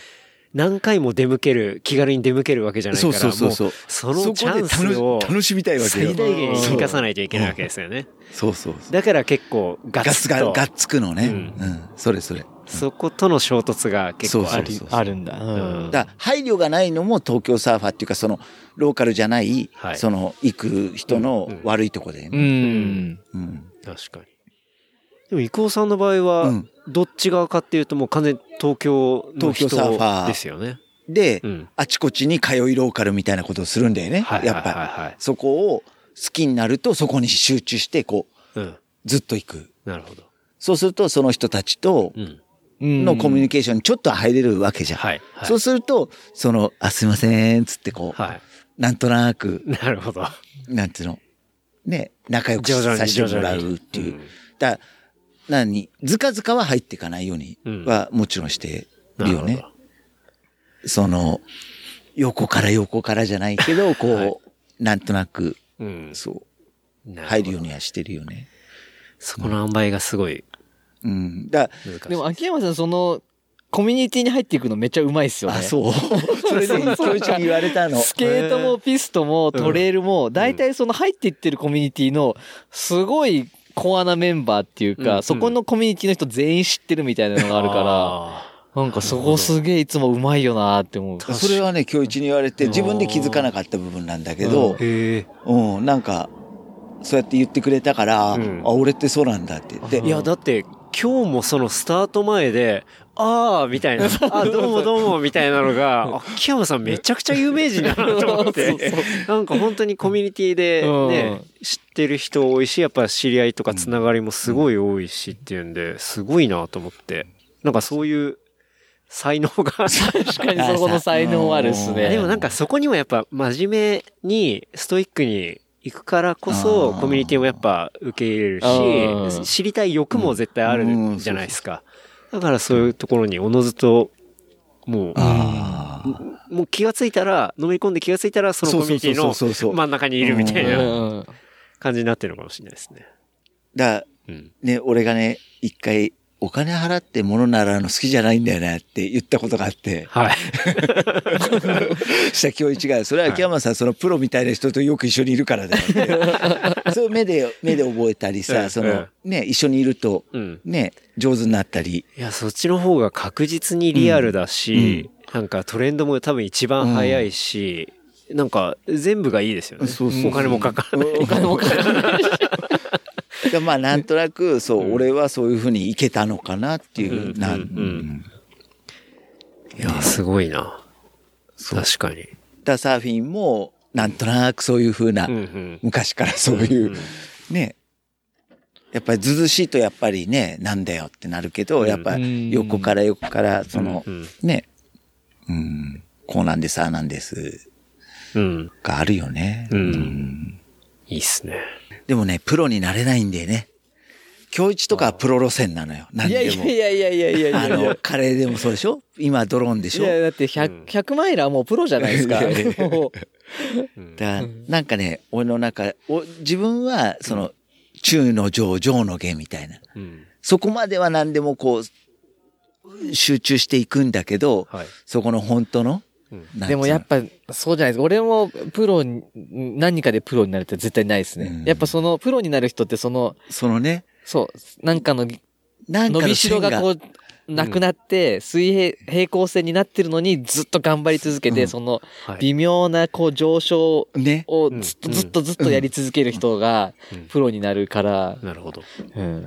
何回も出向ける、気軽に出向けるわけじゃないから、そうそうそうそのチャンスを楽しみたいわけよ最大限に生かさい。ないといけないわけですよね。そうそう。だから結構ガッと、ツががっつくのね。ううんん。それそれ。そことの衝突が結構あうそうそうあるんだ。うんだ配慮がないのも東京サーファーっていうか、その、ローカルじゃない、はいその、行く人の悪いとこだようね。ん。うん。確かに。でも、伊藤さんの場合はうん、どっち側かっていうともう完全に東京の人東京サーファーですよね。で、うん。あちこちに通いローカルみたいなことをするんだよね。はいはいはいやっぱ。はい。そこを好きになると、そこに集中して、こう、うん。ずっと行く。なるほど。そうすると、その人たちとうん。のコミュニケケーションにちょっと入れるわけじゃん。はい。はい。そうすると、その、あ、すいません、つってこう、はい。なんとなく、[laughs] なるほど。なんていうの、ね、仲良くさせてもらうっていう。だから何、ずかずかは入っていかないようにはもちろんしてるよねなるほ。その、横から横からじゃないけど、こう、はいなんとなく、ど。うん。そう、入るようにはしてるよね。そこの塩梅がすごいうん。だ。でも秋山さんその、コミュニティに入っていくのめっちゃうまいっすよね。あ、そう。[laughs] それで、教授に言われたの。スケートもピストもトレイルも、大体その入っていってるコミュニティの、すごいコアなメンバーっていううんか、そこのコミュニティの人全員知ってるみたいなのがあるから、ら、なんかそこすげえいつもうまいよなって思う。それはね、教一に言われて、自分で気づかなかった部分なんだけど、へえ。うん、なんか、そうやって言ってくれたから、うんあ、俺ってそうなんだって。で、いや、だって、今日もそのスタート前で、あーみたいな、[laughs] あ、どうもどうもみたいなのが、秋山さんめちゃくちゃ有名人だなと思って、[laughs] なんか本当にコミュニティでね、知ってる人多いし、やっぱ知り合いとかつながりもすごい多いしっていうんで、すごいなと思って、なんかそういう才能が。[laughs] 確かにそこの才能あるっすね。でもなんかそこにもやっぱ真面目にストイックに行くからこそコミュニティもやっぱ受け入れるうんし、知りたい欲も絶対あるじゃないですか。だからそういうところにおのずと、もう。もう気がついたら、のめり込んで気がついたらそのコミュニティの真ん中にいるみたいなうん感じになってるのかもしれないですね。だうん。ね、俺がね、一回、お金払って物習うの好きじゃないんだよねって言ったことがあって、はい。[laughs] した今日違う。それは秋山さん、そのプロみたいな人とよく一緒にいるからだよって。[laughs] それを目で、目で覚えたりうんさ、その、ね、一緒にいると、うん。ね、上手になったり。いや、そっちの方が確実にリアルだし、なんかトレンドも多分一番早いし、なんか全部がいいですよね。そうそうそうお金もかからない。お金もかからない。[laughs] [laughs] でまあ、なんとなく、そう、俺はそういうふうにいけたのかなっていう、うん。なんうん。うん。いや、すごいな。確かに。だサーフィンも、なんとなくそういうふうな。昔からそういう、ね、やっぱりずずしいとやっぱりね、なんだよってなるけど、やっぱうん横から横から、そのう、んね、うん、こうなんです、ああなんです、うん。があるよね。うん。いいっすね。でもね、プロになれないんだよね。今日一とかはプロ路線なのよ。何いやでも。いやいやいやいやいやいやあの、カレーでもそうでしょ？今ドローンでしょ？いや、だって100、100マイラーもうプロじゃないですか。いやいやもだなんかね、俺の中、お自分は、その、中の上、上の下みたいな。うん。そこまでは何でもこう、集中していくんだけど、はい。そこの本当の、うんでもやっぱ、そうじゃないですか。俺もプロに、何かでプロになるって絶対ないですね。うんやっぱその、プロになる人ってその、そのね、そう、なんかのなんかの伸びしろがこ線う、なくなって、水平、平行線になってるのにずっと頑張り続けて、うんその、はい。微妙なこう上昇ね。をうんずっとずっとずっとやり続ける人がうんプロになるから、なるほど。うん。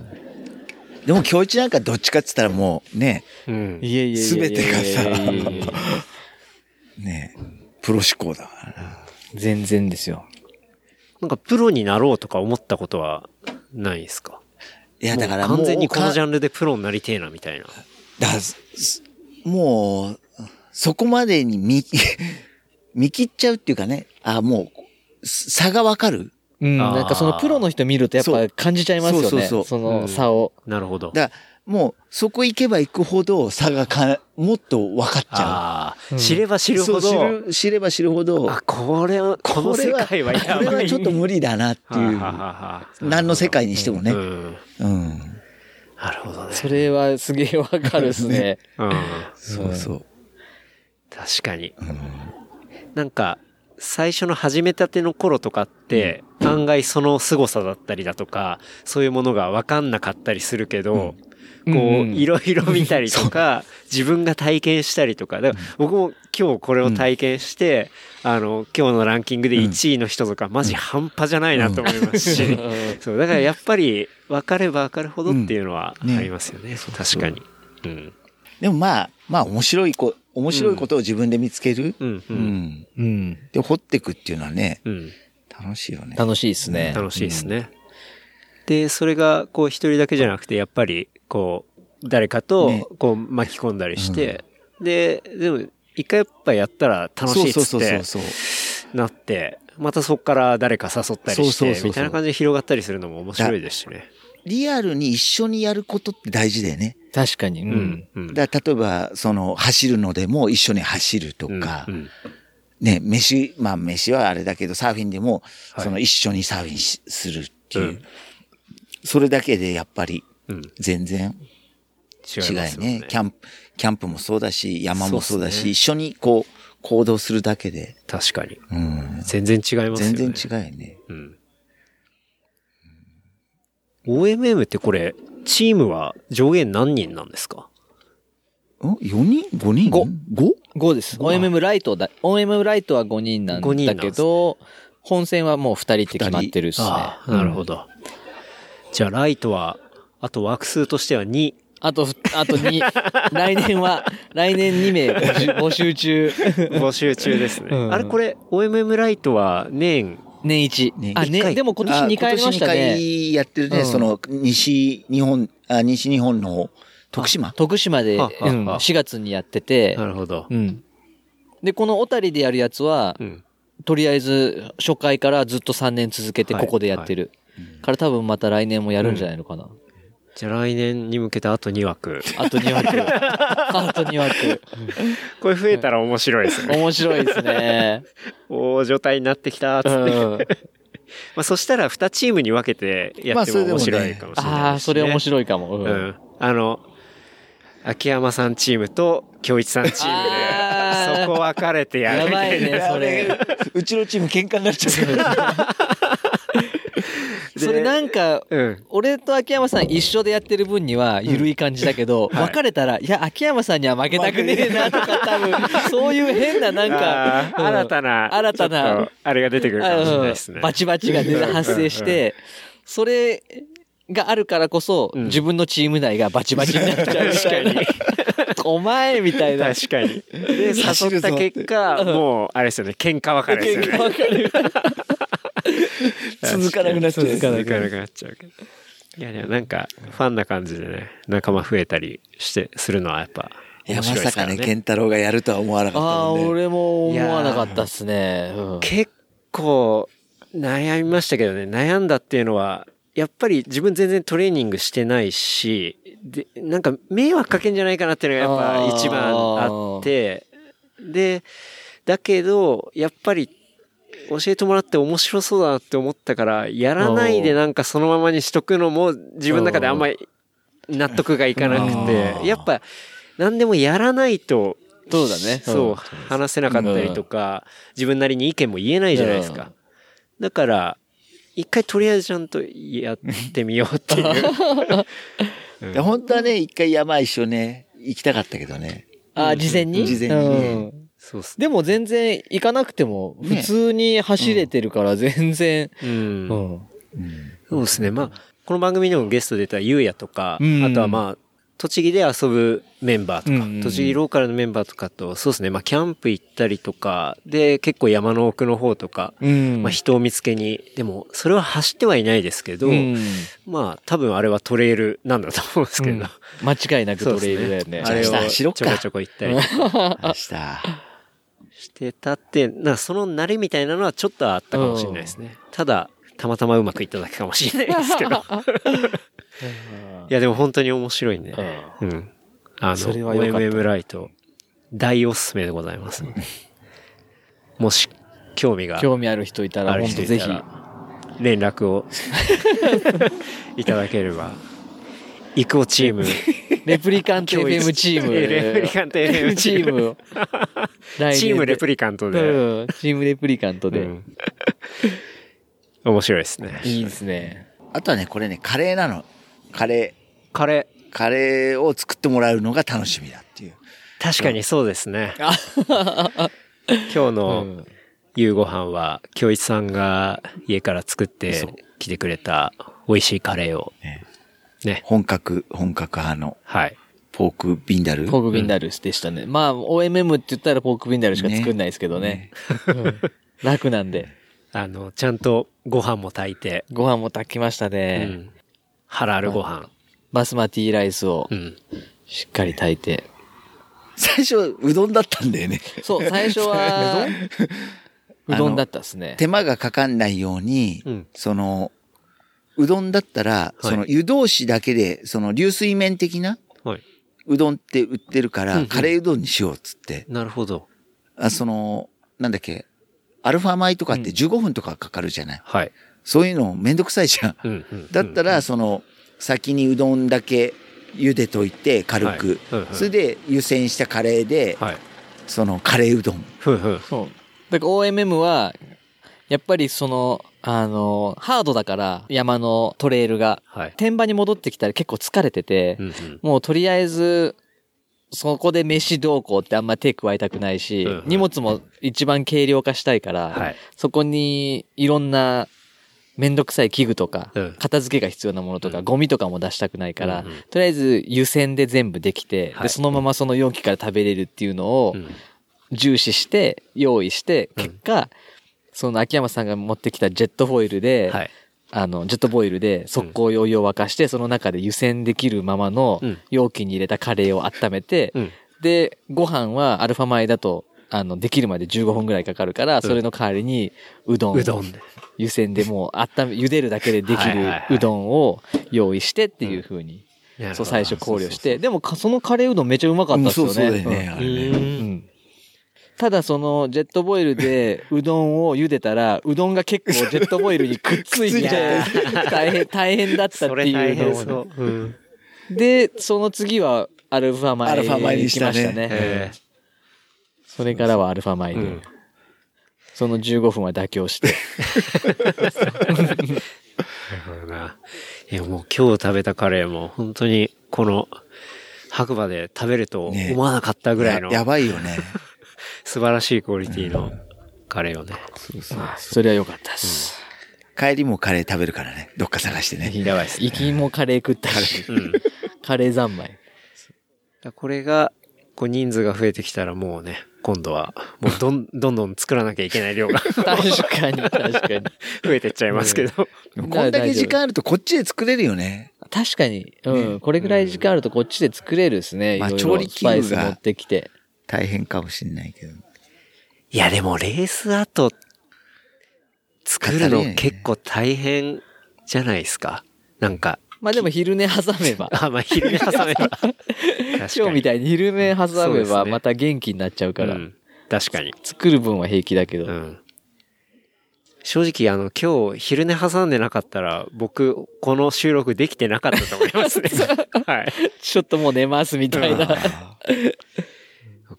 でも今日一なんかどっちかって言ったらもうね、うん。いやいやいやいや全てがさね、プロ志向だからな。全然ですよ。なんかプロになろうとか思ったことはないですか？いや、だからもう完全にこのジャャンルでプロになりてえなみたいな。だもう、そこまでに見、[laughs] 見切っちゃうっていうかね、あ、もう、差がわかるうん。なんかそのプロの人見るとやっぱ感じちゃいますよね。そうそうそうその差を。なるほど。だからもう、そこ行けば行くほど差がか、もっと分かっちゃうん知れば知るほう。そうど、知る知れば知るほど、あ、これは、この世界はやばい。これはちょっと無理だなっていう。何の世界にしてもね。うん。うん。なるほどね。それはすげえわかるですね。[laughs] うん。そうそう。確かに。なんか、最初の始めたての頃とかって、案外その凄さだったりだとか、そういうものが分かんなかったりするけど、うんこう、うんいろいろ見たりとか、自分が体験したりとか、だから僕も今日これを体験して、あの、今日のランキングで1位の人とか、マジ半端じゃないなと思いますし、[laughs] そう、だからやっぱり分かれば分かるほどっていうのはありますよね。確かに。うん。でもまあ、まあ面白いこ、面白いことを自分で見つける。うん、う。うんん。うん。で、掘っていくっていうのはね、うん。楽しいよね。楽しいですね。楽しいですね。で、それが、こう、一人だけじゃなくて、やっぱり、こう、誰かとね、こう、巻き込んだりして、で、でも、一回やっぱやったら楽しいっつってそうそうそうそう。なって、またそこから誰か誘ったりして、そうそうそうそうみたいな感じで広がったりするのも面白いですしね。リアルに一緒にやることって大事だよね。確かに。うん。うん。だ例えば、その、走るのでも一緒に走るとか、うんうんね、飯、まあ飯はあれだけど、サーフィンでも、はいその一緒にサーフィンしするっていう、うんそれだけでやっぱりうん。全然違違いいますよねね。キャンプ、キャンプもそうだし、山もそうだし、ね一緒にこう、行動するだけで、確かに。うん、全然違いますよね。全然違うよね。うん。OMM ってこれ、チームは上限何人なんですか？ん ?4 人 ?5 人？五 ?5? 5です。OMM ライトだ、OMM ライトは5人なん五人なだけど、本戦はもう2人って決まってるっすね。ああ、なるほど。じゃあ、ライトはあと枠数としては2。あと、あと2、来年は、[laughs] 来年2名募集募集中。募集中ですね。うんあれこれ、OMM ライトは年、年一。あ、ね、年一回でも今年2回ありましたあ今年2ね。回やってるね、うんその、西日本、あ、西日本の徳島徳島で、はははうん、4月にやっててな、るほど。うん。で、この小谷でやるやつはう、ん。とりあえず初回からずっと3年続けてはいここでやってる。から多分また来年もやるんじゃないのかな。じゃあ来年に向けてあと2枠。あと2枠。あと2枠。これ増えたら面白いですね。面白いですね。[laughs] 大状態になってきた、つって。うん [laughs] まあそしたら2チームに分けてやっても面白いかもしれないです、ねああ、それ面白いかも。ううんん。あの、秋山さんチームと京一さんチームで、そこ分かれてやるやみたいな。ばいね、それ。[laughs] うちのチーム喧嘩になっちゃう。それなんか、うん。俺と秋山さん一緒でやってる分には緩い感じだけど、はい別れたら、いや、秋山さんには負けたくねえなとか多分、そういう変ななんかうん新たな、新たなあれが出てくるかもしれないですね。バチバチが出て発生して、それがあるからこそ、うん自分のチーム内がバチバチになっちゃうみたいな。お前みたいな。確かに。で、誘った結果、もう、あれですよね、喧嘩別れですよね。[laughs] 続かなくなっちゃう。続かなくなっちゃうけど。いや、でもなんか、ファンな感じでね、仲間増えたりして、するのはやっぱ、いや、面まさからね。健太郎がやるとは思わなかったああ。俺も思わなかったっすね。うん結構、悩みましたけどね、悩んだっていうのは、やっぱり自分全然トレーニングしてないし、で、なんか迷惑かけんじゃないかなっていうのがやっぱ一番あって、で、だけど、やっぱり教えてもらって面白そうだなって思ったから、やらないでなんかそのままにしとくのも自分の中であんまり納得がいかなくあて、ーやっぱ何でもやらないと、そうだね。そう、ん話せなかったりとか、自分なりに意見も言えないじゃないですか。だから、一回とりあえずちゃんとやってみようっていう。[laughs] いや本当はね、一回山一緒ね、行きたかったけどね。あ、事前に？事前にねうんそうっすね。でも全然行かなくても、ね普通に走れてるから全然。うんうん。そうですね。まあ、この番組でもゲストで出たゆうやとか、うんあとはまあ、栃木で遊ぶメンバーとか、うんうん栃木ローカルのメンバーとかと、そうですね。まあ、キャンプ行ったりとか、で、結構山の奥の方とか、うんまあ、人を見つけに、でも、それは走ってはいないですけど、うんまあ、多分あれはトレイルなんだと思うんですけど、間違いなくトレイルだよね。あれをちょこちょこ行ったりとか [laughs] 明日。してたって、なその慣れみたいなのはちょっとあったかもしれないですね。ただ、たまたまうまくいっただけかもしれないですけど。いや、でも本当に面白いね。うん。あの、それは良かった OMM ライト、大おすすめでございます。もし、興味が興味ある人いたら、本当ぜひ。連絡を [laughs] いただければ、イクオチーム、[laughs] レプリカント FM チーム。[laughs] レプリカント FM チーム。[laughs] チームレプリカントで、うんチームレプリカントで。うん面白いですね。いいですね。あとはね、これね、カレーなの。カレカレー、ー。カレーを作ってもらうのが楽しみだっていう。確かにそうですね。今日うのん夕ご飯は、京一さんが家から作ってきてくれた美味しいカレーを。ねね。本格、本格派のはい。ポークビンダル？ポークビンダルスでしたね。まあ、OMM って言ったらポークビンダルしか作んないですけどね。うん [laughs] 楽なんで。あの、ちゃんとご飯も炊いて、ご飯も炊きましたうね。ん。ハラールご飯。バスマティライスをうん。しっかり炊いて。最初、うどんだったんだよね。そう、最初は、[laughs] うどん？だったっすね。手間がかかんないように、うんその、うどんだったら、はいその湯通しだけで、その流水麺的なはい。うどんって売ってるから、カレーうどんにしようっつって、なるほど。あその、なんだっけ、アルファ米とかって15分とかかかるじゃない？はい。そういうのめんどくさいじゃん。うん。うんだったら、その、先にうどんだけ茹でといて、軽く。はいうんうんそれで、湯煎したカレーで、はい。その、カレーうどん。ふんふん。そう。だから OMM は、やっぱりその、あの、ハードだから、山のトレイルが。はい。天場に戻ってきたら結構疲れてて、うんうん。もうとりあえず、そこで飯どうこうってあんま手加えたくないし、うんうん荷物も一番軽量化したいから、はい。そこにいろんなめんどくさい器具とかうん、片付けが必要なものとか、うんゴミとかも出したくないから、うんうんとりあえず湯煎で全部できて、はいで、そのままその容器から食べれるっていうのをうん重視して、用意して、うん結果、その秋山さんが持ってきたジェットフォイルで、はい。あの、ジェットボイルで速攻お湯を沸かして、その中で湯煎できるままのうん容器に入れたカレーを温めて、うん。で、ご飯はアルファ米だと、あの、できるまで15分くらいかかるから、それの代わりに、うどん。うどんで。湯煎でもう温め、茹でるだけでできるうどんを用意してっていう風に、なるほどそう最初考慮して、でもかそのカレーうどんめっちゃうまかったっすよね。うんそうそうだよねんあれねただそのジェットボイルでうどんを茹でたら、うどんが結構ジェットボイルにくっついて、大変、[laughs] 大変だったっていうのを変そう。うん。で、その次はアルファ米ににしたね来ましたね。えそれからはアルファ米で。うんその15分は妥協して。なるほどな。いや、もう今日食べたカレーも本当にこの白馬で食べるとね思わなかったぐらいのややばいよね。素晴らしいクオリティのカレーをね。それは良かったです。帰りもカレー食べるからね。どっか探してね。やばいですね。行きもカレー食ったし、うん。カレー三昧。これが、こう人数が増えてきたらもうね、今度は、もうどん、どんどん作らなきゃいけない量が確かに、確かに。増えてっちゃいますけど。こんだけ時間あるとこっちで作れるよね。確かに。うん。これぐらい時間あるとこっちで作れるですね。まあいろいろ調理器具がスパイス持ってきて。大変かもしれないけど。いや、でもレースアート作るの結構大変じゃないですか？なんか、まあでも昼寝挟めば。[laughs] あ、まあ、昼寝挟めば。[laughs] 今日みたいに昼寝挟めばまた元気になっちゃうから。うん確かに。作る分は平気だけど。うん。正直、あの、今日昼寝挟んでなかったら、僕、この収録できてなかったと思いますね。[laughs] はい。ちょっともう寝ますみたいな。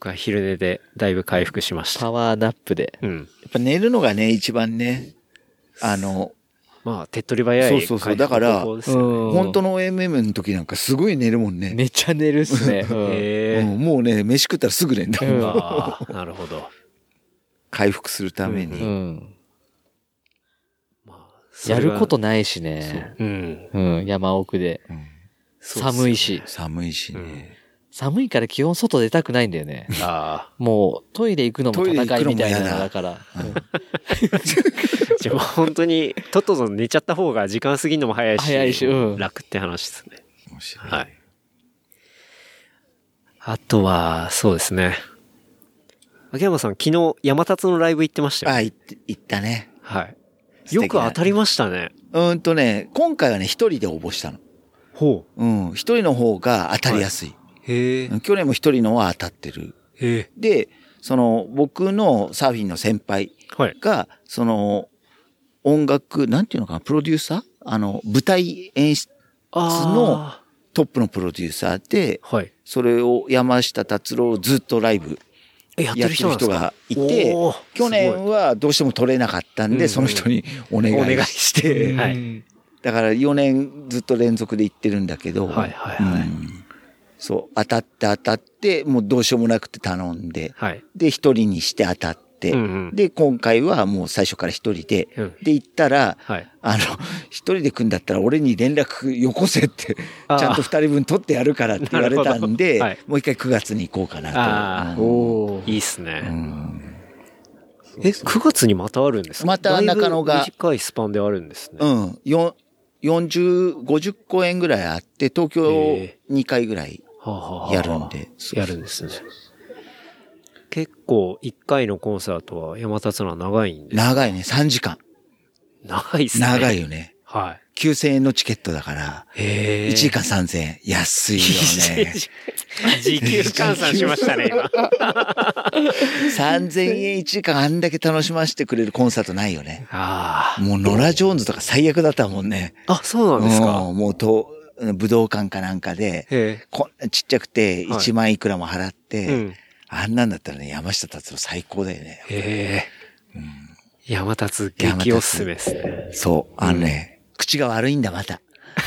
僕は昼寝でだいぶ回復しました。パワーナップで。うん。やっぱ寝るのがね、一番ね、あの、まあ、手っ取り早いそうそうそうだから本当の OMM の時なんかすごい寝るもんね。めっちゃ寝るっすね。うんへえ。うんもうね、飯食ったらすぐ寝んだもん。なるほど。回復するために。うん。それはやることないしね。うん。うん。山奥で。うん寒いし。寒いしね。寒いから基本外出たくないんだよね。ああ。もうトイレ行くのも戦いみたいなトイレ行くのだから。[laughs] じゃあ本当に、とっとと寝ちゃった方が時間過ぎるのも早いし、早いしうん楽って話ですね。面白いはい。あとは、そうですね。秋山さん、昨日、山立のライブ行ってましたよ。あ、行って行ったね。はい。よく当たりましたね。うーんとね、今回はね、一人で応募したの。ほうん、一人の方が当たりやすい。う。へえ。うん去年も一人のは当たってる。で、その、僕のサーフィンの先輩はい。が、その、音楽、なんていうのかな、プロデューサー？あの、舞台演出のあトップのプロデューサーで、ーはい。それを山下達郎をずっとライブえ、やってるる人がいて去年はどうしても取れなかったんで、うんその人にお願いして、はい。だから4年ずっと連続で行ってるんだけど、はいはいはい。うんそう、当たって当たって、もうどうしようもなくて頼んで、はい。で、一人にして当たって、うんうんで、今回はもう最初から一人で、うんで、行ったら、はい。あの、一人で来んだったら俺に連絡よこせって、ちゃんと二人分取ってやるからって言われたんで、はいもう一回9月に行こうかなと。うんおーいいっすね。うんえ、9月にまたあるんですか？また中野が短いスパンであるんですね。うん。よ40、50公演ぐらいあって、東京へ2回ぐらいやるんで。やるんですね。結構、1回のコンサートは山立のは長いんで。長いね、3時間。長いっすね。長い。よね。は9000円のチケットだから、い。へえ。1時間3000円。安いよね。[laughs] 時給換算しましたね、今。[laughs] 3000円1時間あんだけ楽しませてくれるコンサートないよね。あもうノラ・ジョーンズとか最悪だったもんね。あ。あ、そうなんですか？うんもうと、武道館かなんかで、へこんなちっちゃくてはい1万いくらも払って、え。うん。あんなんだったらね、山下達郎最高だよね。へえ。山立激おすすめですね。そう。あのね、口が悪いんだ、また。[laughs]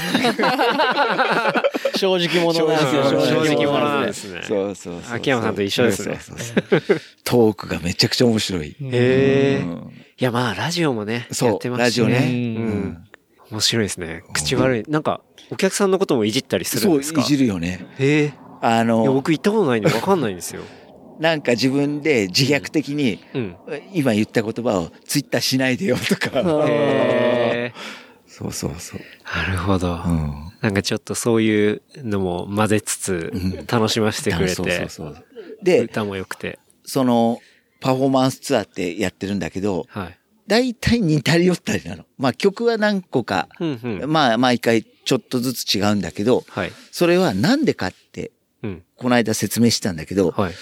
正直者ですよ。正直者者で。すすね。そうそうそう。秋山さんと一緒ですねそうそうそうトークがめちゃくちゃ面白い。へえうんいや、まあ、ラジオもね、そうやってますしね。ラジオねううんん。面白いですね。口悪い。なんか、お客さんのこともいじったりするそう、いんですか？じるよね。へえ。あの、僕行ったことないんでわかんないんですよ。[laughs] なんか自分で自虐的に、うん。今言った言葉をツイッターしないでよとか。そうそうそう。なるほど。うん。なんかちょっとそういうのも混ぜつつうん、楽しませてくれそうて、そうそう。で、歌も良くて。その、パフォーマンスツアーってやってるんだけど、はい。大体似たり寄ったりなの。まあ曲は何個か、うんうん。まあ毎回ちょっとずつ違うんだけど、はい。それはなんでかって、うん。この間説明したんだけど、はい。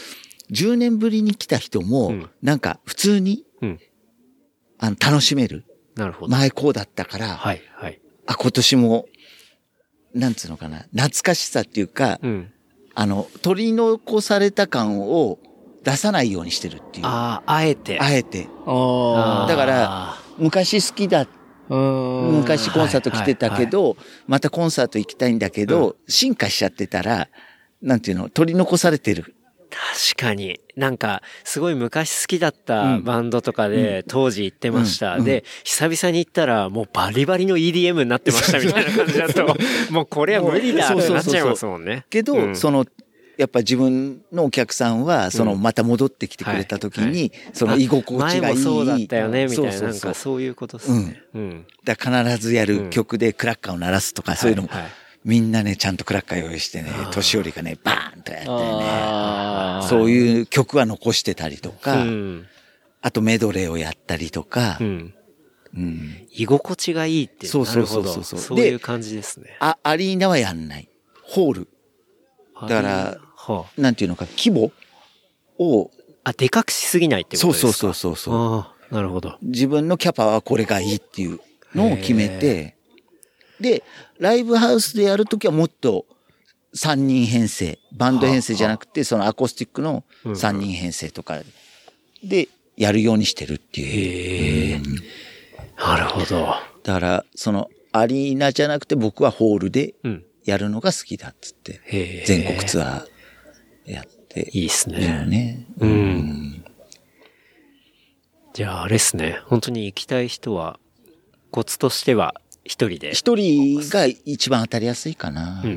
10年ぶりに来た人もうん、なんか普通に、うん。あの、楽しめる。なるほど。前こうだったから、はい。はい。あ、今年も、なんつうのかな、懐かしさっていうか、うん。あの、取り残された感を出さないようにしてるっていう。あああ、あえて。えて。あだから、昔好きだ、あ。うん。昔コンサート来てたけど、またコンサート行きたいんだけど、進化しちゃってたら、なんていうの、取り残されてる。確かに。なんか、すごい昔好きだっうんたバンドとかで、当時行ってました。うんで、久々に行ったら、もうバリバリの EDM になってましたみたいな感じだと、[laughs] もうこれは無理だってなっちゃいますもんね。けど、うんその、やっぱ自分のお客さんは、その、うんまた戻ってきてくれた時に、その居心地がいい。前もそうだったよね、みたいな。なんかそういうことですね。うん。だから必ずやる曲でクラッカーを鳴らすとか、そういうのも、みんなね、ちゃんとクラッカー用意してね年寄りがね、バーンとやってね、そういう曲は残してたりとか、うん。あとメドレーをやったりとかう、ん。うん居心地がいいっていう。そうそうそうなるほどそうそういう感じですね。あ、アリーナはやんない。ホール。だからはなんていうのか、規模を、あ、あ、でかくしすぎないってことですか？そうそうそうそうそうああ、なるほど。自分のキャパはこれがいいっていうのを決めて、で、ライブハウスでやるときはもっと3人編成、バンド編成じゃなくて、そのアコースティックの3人編成とかでやるようにしてるっていう。へえ。なるほど。だから、そのアリーナじゃなくて僕はホールでうん。やるのが好きだっつって。全国ツアーやっていいっすね。ね。うん。じゃあ、あれっすね。本当に行きたい人は、コツとしては、一人で。一人が一番当たりやすいかな。うんう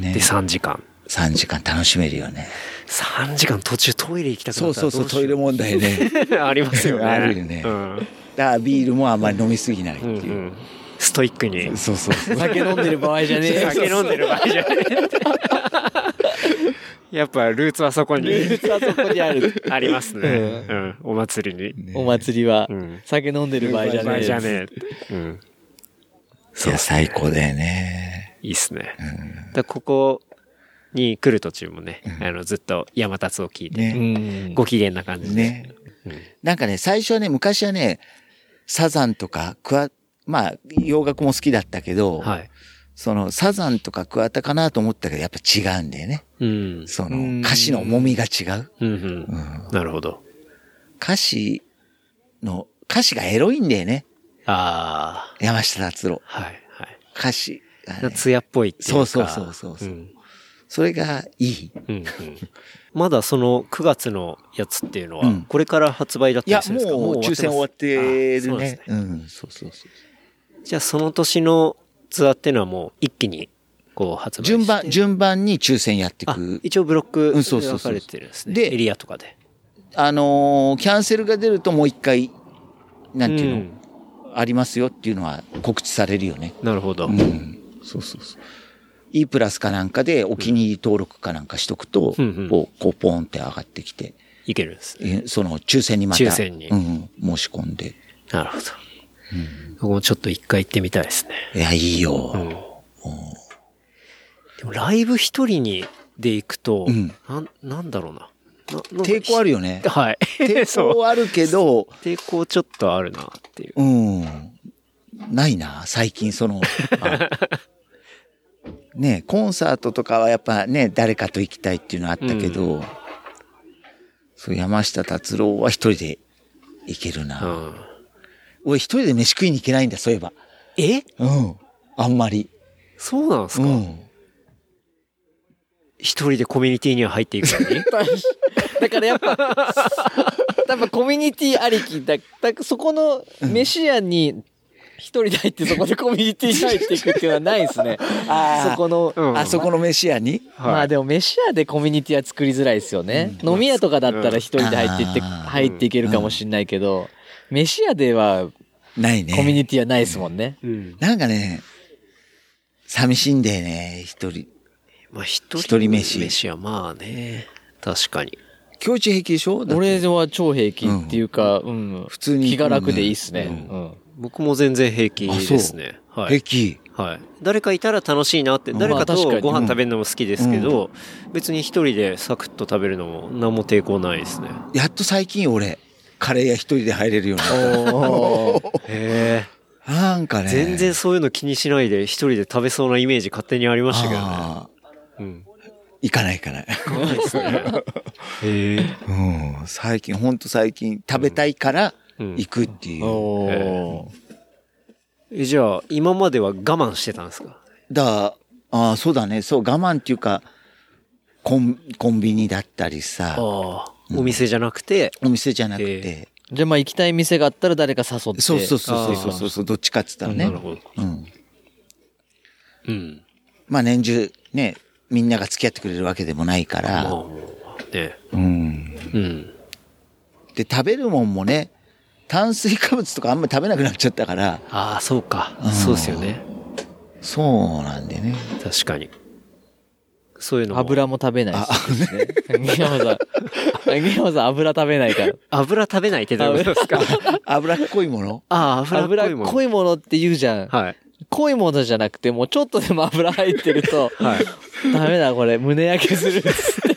んねで、3時間。3時間楽しめるよね。3時間途中トイレ行きたくなったらそうそうそう、トイレも問題ね。[laughs] ありますよね。[laughs] あるよねうん。だからビールもあんまり飲みすぎないってうんういう。ん。ストイックに。そうそうそう。酒飲んでる場合じゃねえ。[laughs] 酒飲んでる場合じゃない。やっぱルーツはそこにルーツはそこにある。ありますね。うん。お祭りに。お祭りはうん、酒飲んでる場合じゃ場合ねえ。じゃねえ。うん。いや、最高だよね。いいっすね。だここに来る途中もね、あの、ずっと山達を聞いて、ね。うん。ご機嫌な感じで。ね。なんかね、最初はね、昔はね、サザンとか、クワ、まあ、洋楽も好きだったけど、はい。その、サザンとか桑田かなと思ったけど、やっぱ違うんだよね。うん。そうんの、歌詞の重みが違う。うんうん。なるほど。歌詞の、歌詞がエロいんだよね。ああ。山下達郎。はいはい。歌詞がね、艶っぽいっていうか。そうそうそうそうそううんそれがいい。うんうんまだその9月のやつっていうのはうん、これから発売だったりするんですか？もう抽選終わってあるそうですね。うん、そうそうそう。じゃあその年のツアーっていうのはもう一気にこう発売して順番、順番に抽選やっていあく。一応ブロックうんそうそうそう分かれてるんですね。でエリアとかで。あのーキャンセルが出るともう一回、なんていうの、うんありますよっていうのは告知されるよね。なるほど。うん。そうそうそう。E プラスかなんかでお気に入り登録かなんかしとくと、うんうんこう、こうポーンって上がってきて、いけるんですね。えその抽選にまた、抽選にうんうん、申し込んで。なるほど。僕もちょっと一回行ってみたいですね。いや、いいよ。うんでもライブ一人にで行くと、うんなん、なんだろうな。抵抗あるよね。[laughs] はい。抵。抗あるけど、[laughs] 抵抗ちょっとあるなっていう。うん。ないな、最近その、あ [laughs] ねコンサートとかはやっぱね、誰かと行きたいっていうのはあったけど、そう、山下達郎は一人で行けるな。うん。俺一人で飯食いに行けないんだ、そういえば。え？うん。あんまり。そうなんですか、うん。一人でコミュニティには入っていくのに？[laughs] だからやっぱ、多分コミュニティありきだ。だそこの飯屋に一人で入ってそこでコミュニティに入っていくっていうのはないですね。[laughs] あーそこの、うんあそこの飯屋に？まあでも飯屋でコミュニティは作りづらいですよね。飲み屋とかだったら一人で入っていって、うん入っていけるかもしれないけど、飯屋ではないね。コミュニティはないですもんね。うん。なんかね、寂しいんだよね、一人。まあ一人。一人飯飯はまあね。確かに。教一平気でしょ？俺は超平気っていうか、うん。普通に気が楽でいいっすね。ううん。僕も全然平気ですね。はい。平気。はい。誰かいたら楽しいなって、まあ誰かとご飯食べるのも好きですけど、別に一人でサクッと食べるのも何も抵抗ないですね。やっと最近俺、カレー屋一人で入れるようになっおー [laughs] へえ。た。なんかね。全然そういうの気にしないで一人で食べそうなイメージ勝手にありましたけどね。うん。行かない行かない。ないですね。へえ。うん。最近、ほんと最近食べたいからうん行くっていう。おーえじゃあ、今までは我慢してたんですか？だああ、そうだね。そう、我慢っていうか、コン、コンビニだったりさ、ああ。お店じゃなくて、お店じゃなくへて。じゃあまあ行きたい店があったら誰か誘って。そうそうそうそうそうそう、どっちかって言ったらね。なるほど。うん。うん。まあ年中ね、みんなが付き合ってくれるわけでもないかまあら、もう、ね。うん。うん。で、食べるもんもね、炭水化物とかあんまり食べなくなっちゃったから、ああ、そうかうん。そうですよね。そうなんでね。確かに。そういうのも。油も食べないしね。秋山さん、秋山さん油食べないから。油食べないってどういうことですか？脂っこいもの？ああ、油っ油こいもの。濃いものって言うじゃん。はい。濃いものじゃなくて、もうちょっとでも油入ってると、はい。ダメだこれ、胸焼けするっつって。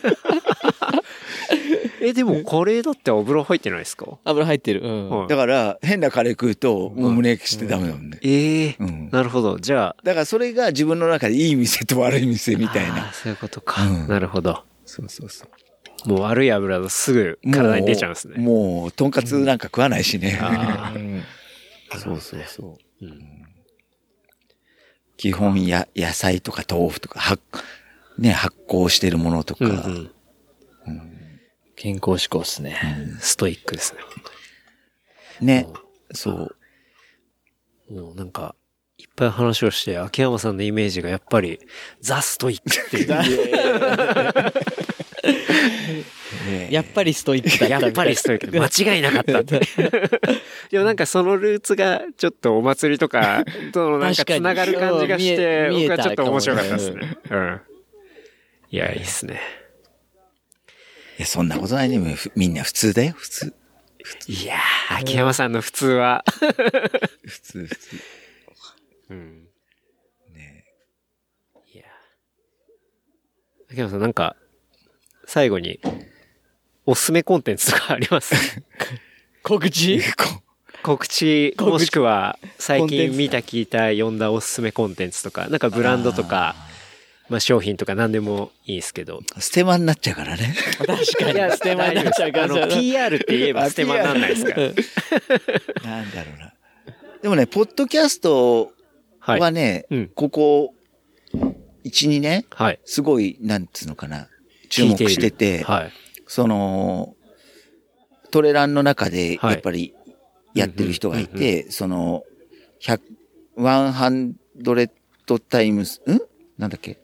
え、でもカレーだって油入ってないですか？油入ってる。うん。はいだから、変なカレー食うと、もう胸焼けしてダメなんで。ええうんなるほど。じゃあ、だからそれが自分の中でいい店と悪い店みたいあーな。そういうことか。うんなるほど。そうそうそう。もう悪い油だとすぐ体に出ちゃうんですね。もう、もうとんかつなんか食わないしね。あうんそうそうそう。うん基本や、野菜とか豆腐とか、発、ね、発酵してるものとか。うんうん。健康志向っすね。ストイックですね。ね。そう。もうなんか、いっぱい話をして、秋山さんのイメージがやっぱり、ザ・ストイックっていう。[laughs] [laughs] ねやっぱりストイックだったやっぱりストイック。間違いなかったって。[laughs] でもなんかそのルーツがちょっとお祭りとかとのなんか繋がる感じがして、僕はちょっと面白かったですね。うん。いや、いいっすね。いや、そんなことないね。[laughs] ふみんな普通だよ、普通。いやー、秋山さんの普通は。[laughs] 普通、普通。うん。ねいや秋山さんなんか、最後に、おすすめコンテンツとかあります？[laughs] 告知？告知、もしくは、最近見た、聞いた、読んだおすすめコンテンツとか、なんかブランドとか、まあ商品とか何でもいいですけど。ステマになっちゃうからね。確かに。ステマになっちゃうかあの、ら。PR って言えばステマになんないですかなんだろうな。でもね、ポッドキャストはい。はね、うんここ、1、2年、はい。すごい、なんつうのかな、注目してて、はい。その、トレランの中で、はいやっぱり、やってる人がいうんて、その、100、100タイムス、ん？なんだっけ？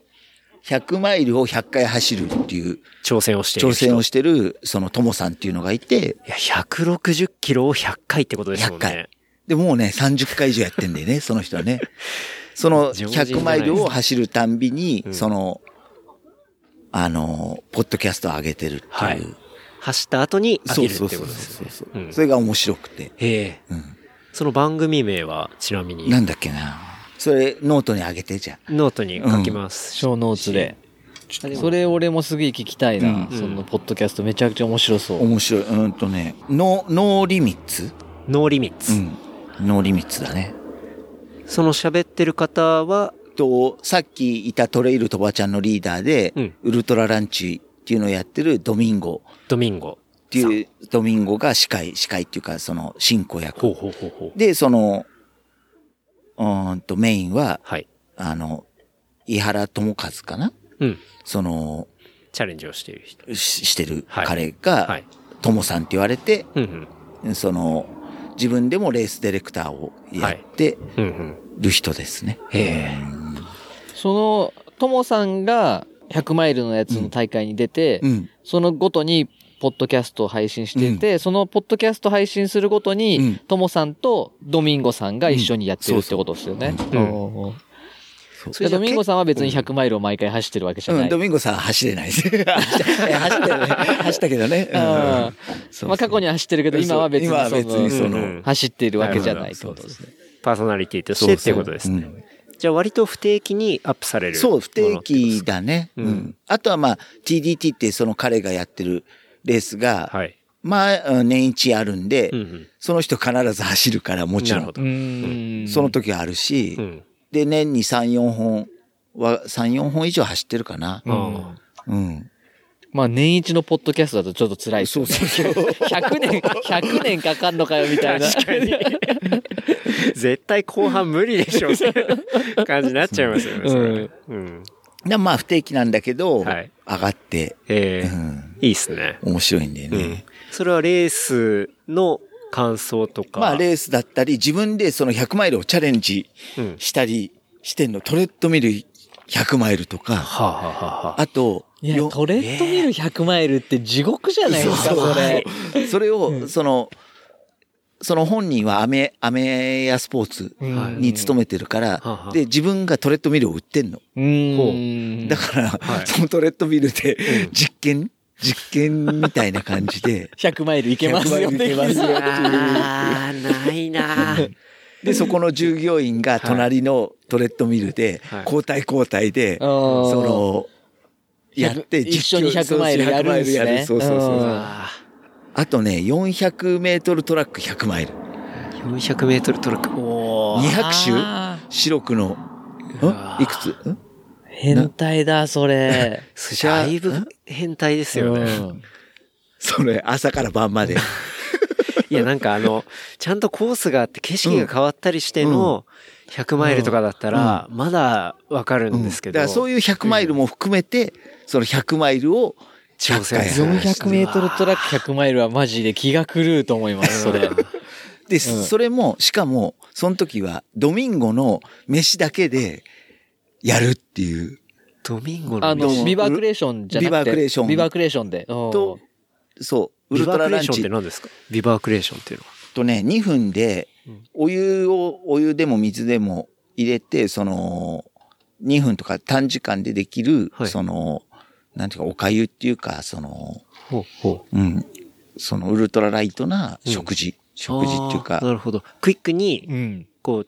?100 マイルを100回走るっていう挑戦をしている人。挑戦をしてる、そのトモさんっていうのがいて、いや、160キロを100回ってことですもん100回ね。で、もうね、30回以上やってんだよね、[laughs] その人はね。その常人じゃない100マイルを走るたんびに、うんその、あの、ポッドキャストを上げてるっていう。はい走った後に上げるってそうそうことですね。それが面白くて。へえ。うん。その番組名は、ちなみに、なんだっけな。それ、ノートに上げてじゃん。ノートに書きます。ショーノーツで。それ俺もすげえ聞きたいな。うんそのポッドキャストめちゃくちゃ面白そう。面白い。うんとね、 No、No Limits？No Limits。うん。 No Limits だね。その喋ってる方は、と、さっきいたトレイルとばちゃんのリーダーで、うんウルトラランチっていうのをやってるドミンゴドミンゴ。っていう、ドミンゴが司会、司会っていうか、その、進行役。ほうほうほうほう。で、その、うーんと、メインは、はい。あの、井原智和かな？うん。その、チャレンジをしている人。ししてるはい彼はがい、ともさんって言われて、うんうん。その、自分でもレースディレクターをやってうんうん。る人ですね。へえ。その、ともさんが100マイルのやつの大会に出て、うん。そのごとに、ポッドキャストを配信してて、そのポッドキャスト配信するごとうんに、ともさんとドミンゴさんが一緒にやってるうんってことですよね。ドミンゴさんは別に100マイルを毎回走ってるわけじゃう、なんい。ドミンゴさんは走れないです。走った走ったよね。走ったけどね。まあ過去には走ってるけど、今は別にそ別にその、うんの、走っているわけじゃないってことですね。パーソナリティとしてっていうことですね。うんじゃあ割と不定期にアップされる。そう、不定期。だね。ううんん。あとはまあ、TDT ってその彼がやってるレースが、はい。まあ、うん年一あるんで、うんうん。その人必ず走るからもちろん。その時はあるし、うん。で、年に3、4本は、3、4本以上走ってるかな。うんうん。まあ年一のポッドキャストだとちょっと辛いですそうよね。そうそう。100年、100年かかんのかよみたいな。確かに。絶対後半無理でしょ、みたいな感じになっちゃいますよね、それうん。でまあ、不定期なんだけど、はい上がって、ええうん、いいっすね。面白いんだよね。うん。それはレースの感想とか。まあ、レースだったり、自分でその100マイルをチャレンジうん。したりしてんの。トレッドミル100マイルとか、はあ、はあはあはあ、あと、いや、よトレッドミル100マイルって地獄じゃないですか、それ。それを、その、その本人はアメ、アメやスポーツうんに勤めてるから、で、自分がトレッドミルを売ってんの。うーん。だから、はいそのトレッドミルで実験、実験みたいな感じで、[laughs] 100マイルいけますよ100マイルいけますよあー、ないな。ーで、そこの従業員が隣のトレッドミルではい、交代交代で、その、やって、一緒に100マイルやるんですね。そうそうそう。ああとね、400メートルトラック100マイル。ー400メートルトラック。おー。200周？あ白くの、ん？いくつ？ん？ー変態だ、それ。[laughs] だいぶ変態ですよね。うん。それ、朝から晩まで。[laughs] いや、なんかあの、ちゃんとコースがあって景色が変わったりしての100マイルとかだったら、まだわかるんですけど。だからそういう100マイルも含めて、その100マイルを挑戦100回400メートルトラック100マイルはマジで気が狂うと思います、それ。で、それも、しかも、その時は、ドミンゴの飯だけで、やるっていう。ドミンゴのあのビバークレーションじゃなくて。ビバークレーションビバークレーションで。とと、そう、ウビルトラランチバークレーションって何ですか？ビバークレーションっていうのは。とね、2分で、お湯を、お湯でも水でも入れて、その、2分とか短時間でできる、はいその、なんていうか、おかゆっていうか、その、ほうほう。うん、そのウルトラライトな食事、食事っていうか、なるほど。クイックに、うん。こ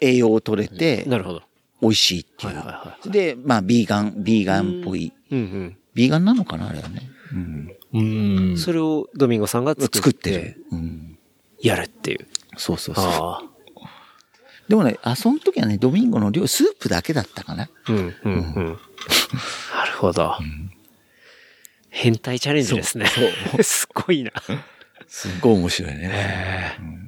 栄養を取れてう、、なるほど。美味しいっていう。はいはいはで、まあ、ビーガン、ビーガンっぽい。うんビーガンなのかなあれはね。うん。うんうん。それをドミンゴさんが作って作ってる。うん。やるっていう。そうそうそう。でもね、あ、その時はね、ドミンゴの量、スープだけだったかな。うん、うん、うん。なるほど。変態チャレンジですね。[laughs] すごいな。すっごい面白いね。うん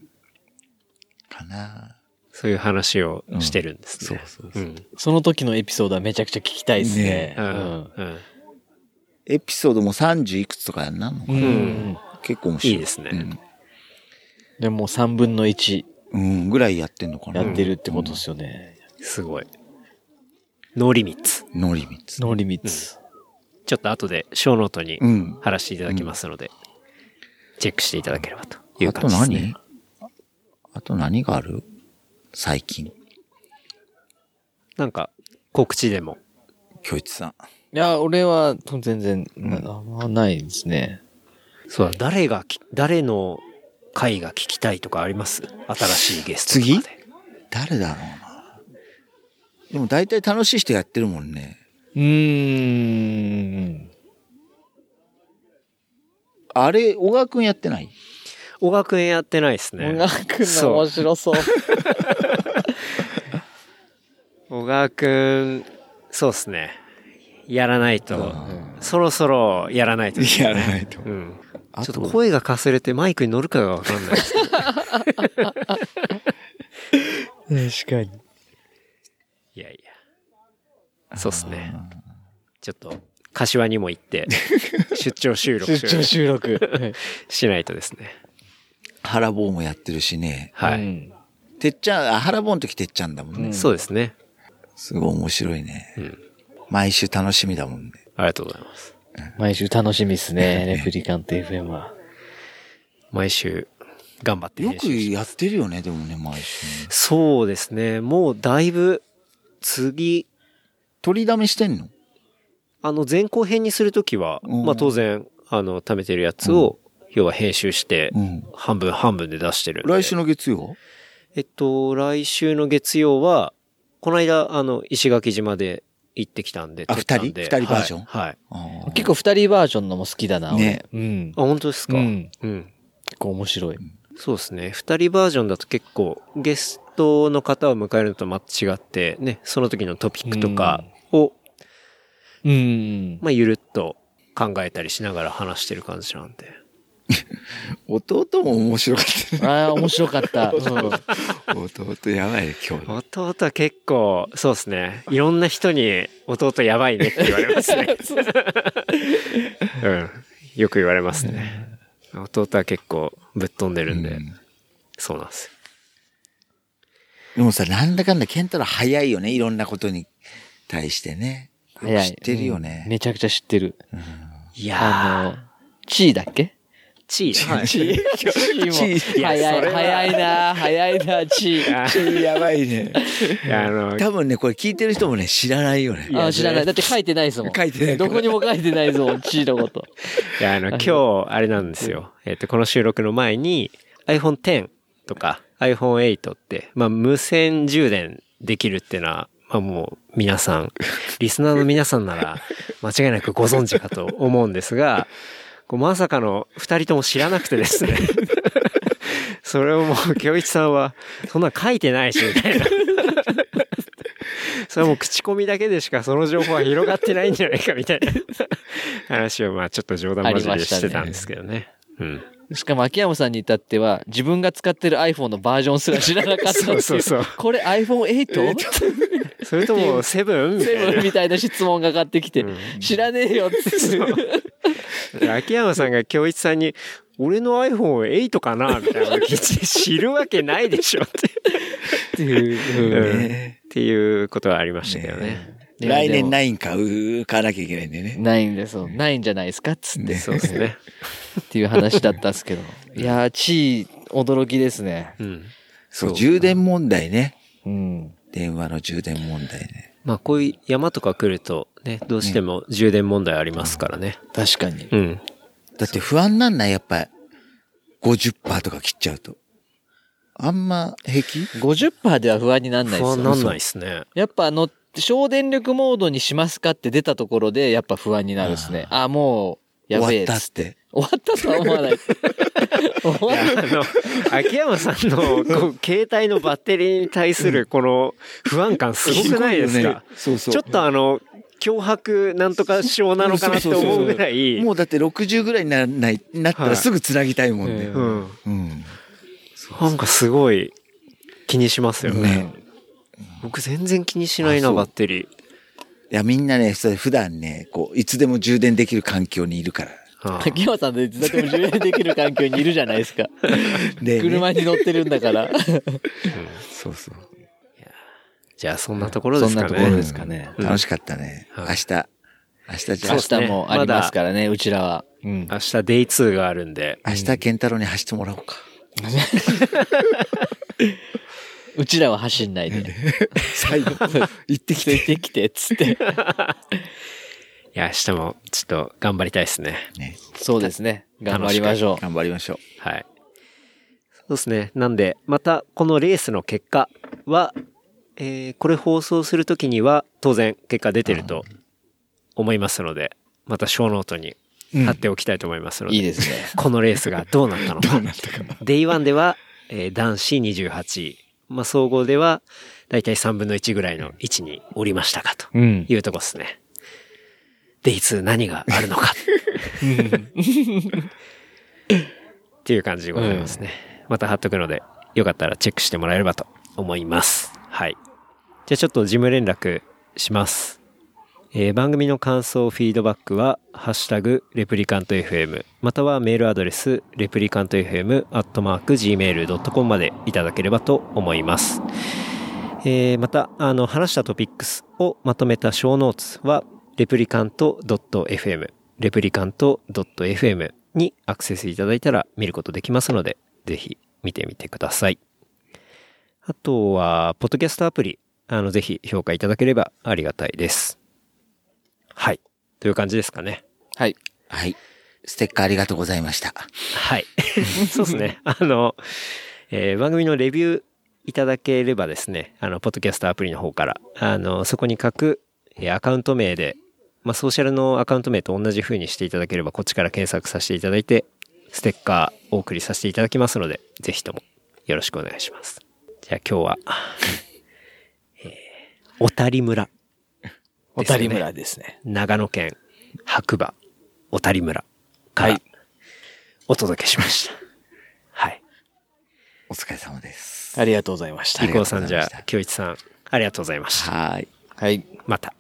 かなそういう話をしてるんですね。うんそうそううん。その時のエピソードはめちゃくちゃ聞きたいですねね。ううんん。うん。エピソードも30いくつとかやんなのかな、うん。結構面白い。いいですねでも3分の1うん。うん、ぐらいやってんのかなやってるってことですよね。すごい。ノーリミッツ。ノーリミッツ。ノーリミッツ。ちょっと後でショーノートにうん。貼らせていただきますので、チェックしていただければというあと感じですね。何？あと何がある？最近。なんか、告知でも。京一さん。いや、俺は全然な、あんまないですね。そうだ、誰がき、誰の回が聞きたいとかあります？新しいゲストとかで。誰だろうな。でも大体楽しい人やってるもんね。うーん。あれ、小川くんやってない？小川くんやってないですね。音楽の面白そう。小川くん、そうですね。やらないと、そろそろやらないと、やらないとうん。あちょっと声がかすれてマイクに乗るかがわかんないですけど。確かに。いやいや。そうですね。ちょっと柏にも行って、[laughs] 出張収録出張収録。しないとですね。原坊もやってるしね。はい。うんてっちゃん、あ、原坊の時てっちゃんだもんね。そうですね。すごい面白いね。ん毎週楽しみだもんね。ありがとうございます。毎週楽しみっすね、レプリカント FM は。毎週頑張ってよくやってるよね、でもね、毎週ね。そうですね。もうだいぶ、次、取りだめしてんの？あの前後編にするときは、うんまあ当然、あの、貯めてるやつを、要は編集してう、ん。半分半分で出してるんで。来週の月曜？えっと、来週の月曜は、この間、あの、石垣島で行ってきたんで。あ二人？二人バージョン？はい。はい結構二人バージョンのも好きだな、俺ねうんあ、。本当ですか？うん。うん。結構面白い。そうですね。二人バージョンだと結構、ゲストの方を迎えるのとまた違って、ね、その時のトピックとかを、うん。まあ、ゆるっと考えたりしながら話してる感じなんで。[laughs] 弟も面白かったね。ああ、面白かった。[laughs] うん弟やばいね、今日。弟は結構、そうですね。いろんな人に、弟やばいねって言われますね。[laughs] うん。よく言われますね。弟は結構ぶっ飛んでるんで、うんそうなんですよ。でもさ、なんだかんだ、ケンタロウ早いよね、いろんなことに対してね。早い。知ってるよねうんめちゃくちゃ知ってる。いあの、チーだっけ？チー。はい。チー。チーも。いや早い、早いな、早いな、チー。[laughs] やばいね。あの、多分ね、これ聞いてる人もね、知らないよね。あ知らない。だって書いてないですもん。書いてないどこにも書いてないぞ、チーのこと。いや、あの、今日、あれなんですよ。えっと、この収録の前に iPhone X とか iPhone8 って、まあ、無線充電できるっていうのは、まあもう皆さん、リスナーの皆さんなら間違いなくご存知かと思うんですが、こうまさかの二人とも知らなくてですね。[laughs] それをもう、京一さんは、そんなん書いてないし、みたいな。[laughs] それはもう口コミだけでしかその情報は広がってないんじゃないかみたいな話をまあちょっと冗談交じりでしてたんですけどね。うん。しかも秋山さんに至っては、自分が使ってる iPhone のバージョンすら知らなかったっていそうそうそうこれ iPhone8? [laughs] それともセブン？みたいセブンみたいな質問がかかってきて、うん知らねえよって。な。[laughs] 秋山さんが京一さんに、俺の iPhone8 かなみたいなの聞いて知るわけないでしょって。っていう。うんねっていうことはありましたけどね。ね来年でも9買う、買わなきゃいけないんでね。ないんですよ。ないんじゃないですかっつって。そうですね。[laughs] っていう話だったんですけど。いやー、地位、驚きですね。うん。そう、充電問題ね。うん。電話の充電問題ね。まあこういう山とか来るとね、どうしても充電問題ありますからね。確かに。うん。だって不安なんないやっぱり。50%とか切っちゃうと。あんま平気？50%では不安になんないですよ。不安なんないですね。やっぱあの、省電力モードにしますかって出たところで、やっぱ不安になるですね。あ、もう、やべえ終わったっつって。て。終わったとは思わない。終わっあの、秋山さんの、こう、[laughs] 携帯のバッテリーに対するこの不安感すごくないですか？そうそう。ちょっとあの、脅迫なんとか症なのかなって思うぐらい、[laughs] もうだって60ぐらいにならない、なったらすぐ繋ぎたいもんね。ううん。うん。なんかすごい気にしますよね。ね僕全然気にしないな、バッテリー。いや、みんなね、それ普段ね、こう、いつでも充電できる環境にいるから。秋山さんでいつだっても充電できる環境にいるじゃないですか。[laughs] で、ね、車に乗ってるんだから。そうそう。じゃあそんなところですかね。そんなところですかね。うん楽しかったね。はい明日、明日じゃ明あ、そう日もありますからね、うちらは。うん。明日デイ2があるんで。明日健太郎に走ってもらおうか。[laughs] うちらは走んないで。[laughs] 最後、行ってきて。ついてきて、つって。[laughs] いや、明日もちょっと頑張りたいですね。ね、そうですね。頑張りましょう。頑張りましょう。はい。そうですね。なんで、またこのレースの結果は、えーこれ放送するときには当然結果出てると思いますので、またショーノートに貼っておきたいと思いますので、いいですね。[laughs] このレースがどうなったのか。 Day 1では、えー男子28位。まあ、総合では、だいたい3分の1ぐらいの位置におりましたかとうん。いうとこですね。デイ2何があるのか。っていう感じでございますね。また貼っとくので、よかったらチェックしてもらえればと思います。はい。じゃあちょっと事務連絡します。えー番組の感想、フィードバックは、ハッシュタグ、レプリカント FM、またはメールアドレス、レプリカント FM、アットマーク、gmail.com までいただければと思います。えーまた、あの、話したトピックスをまとめた小ノーツは、レプリカント .fm、レプリカント .fm にアクセスいただいたら見ることできますので、ぜひ見てみてください。あとは、ポッドキャストアプリ、あの、ぜひ評価いただければありがたいです。はい。という感じですかね。はい。はい。ステッカーありがとうございました。はい。[laughs] そうですね。あの、えー番組のレビューいただければですね、あの、ポッドキャストアプリの方から、あの、そこに書く、えーアカウント名で、まあ、ソーシャルのアカウント名と同じ風にしていただければ、こっちから検索させていただいて、ステッカーお送りさせていただきますので、ぜひともよろしくお願いします。じゃあ今日は、えー小谷村。小谷村ですね。長野県白馬小谷村からはいお届けしました。[laughs] はい。お疲れ様です。ありがとうございましたリ。コーさんじゃあ、京一さん、ありがとうございました。はい。はい。また。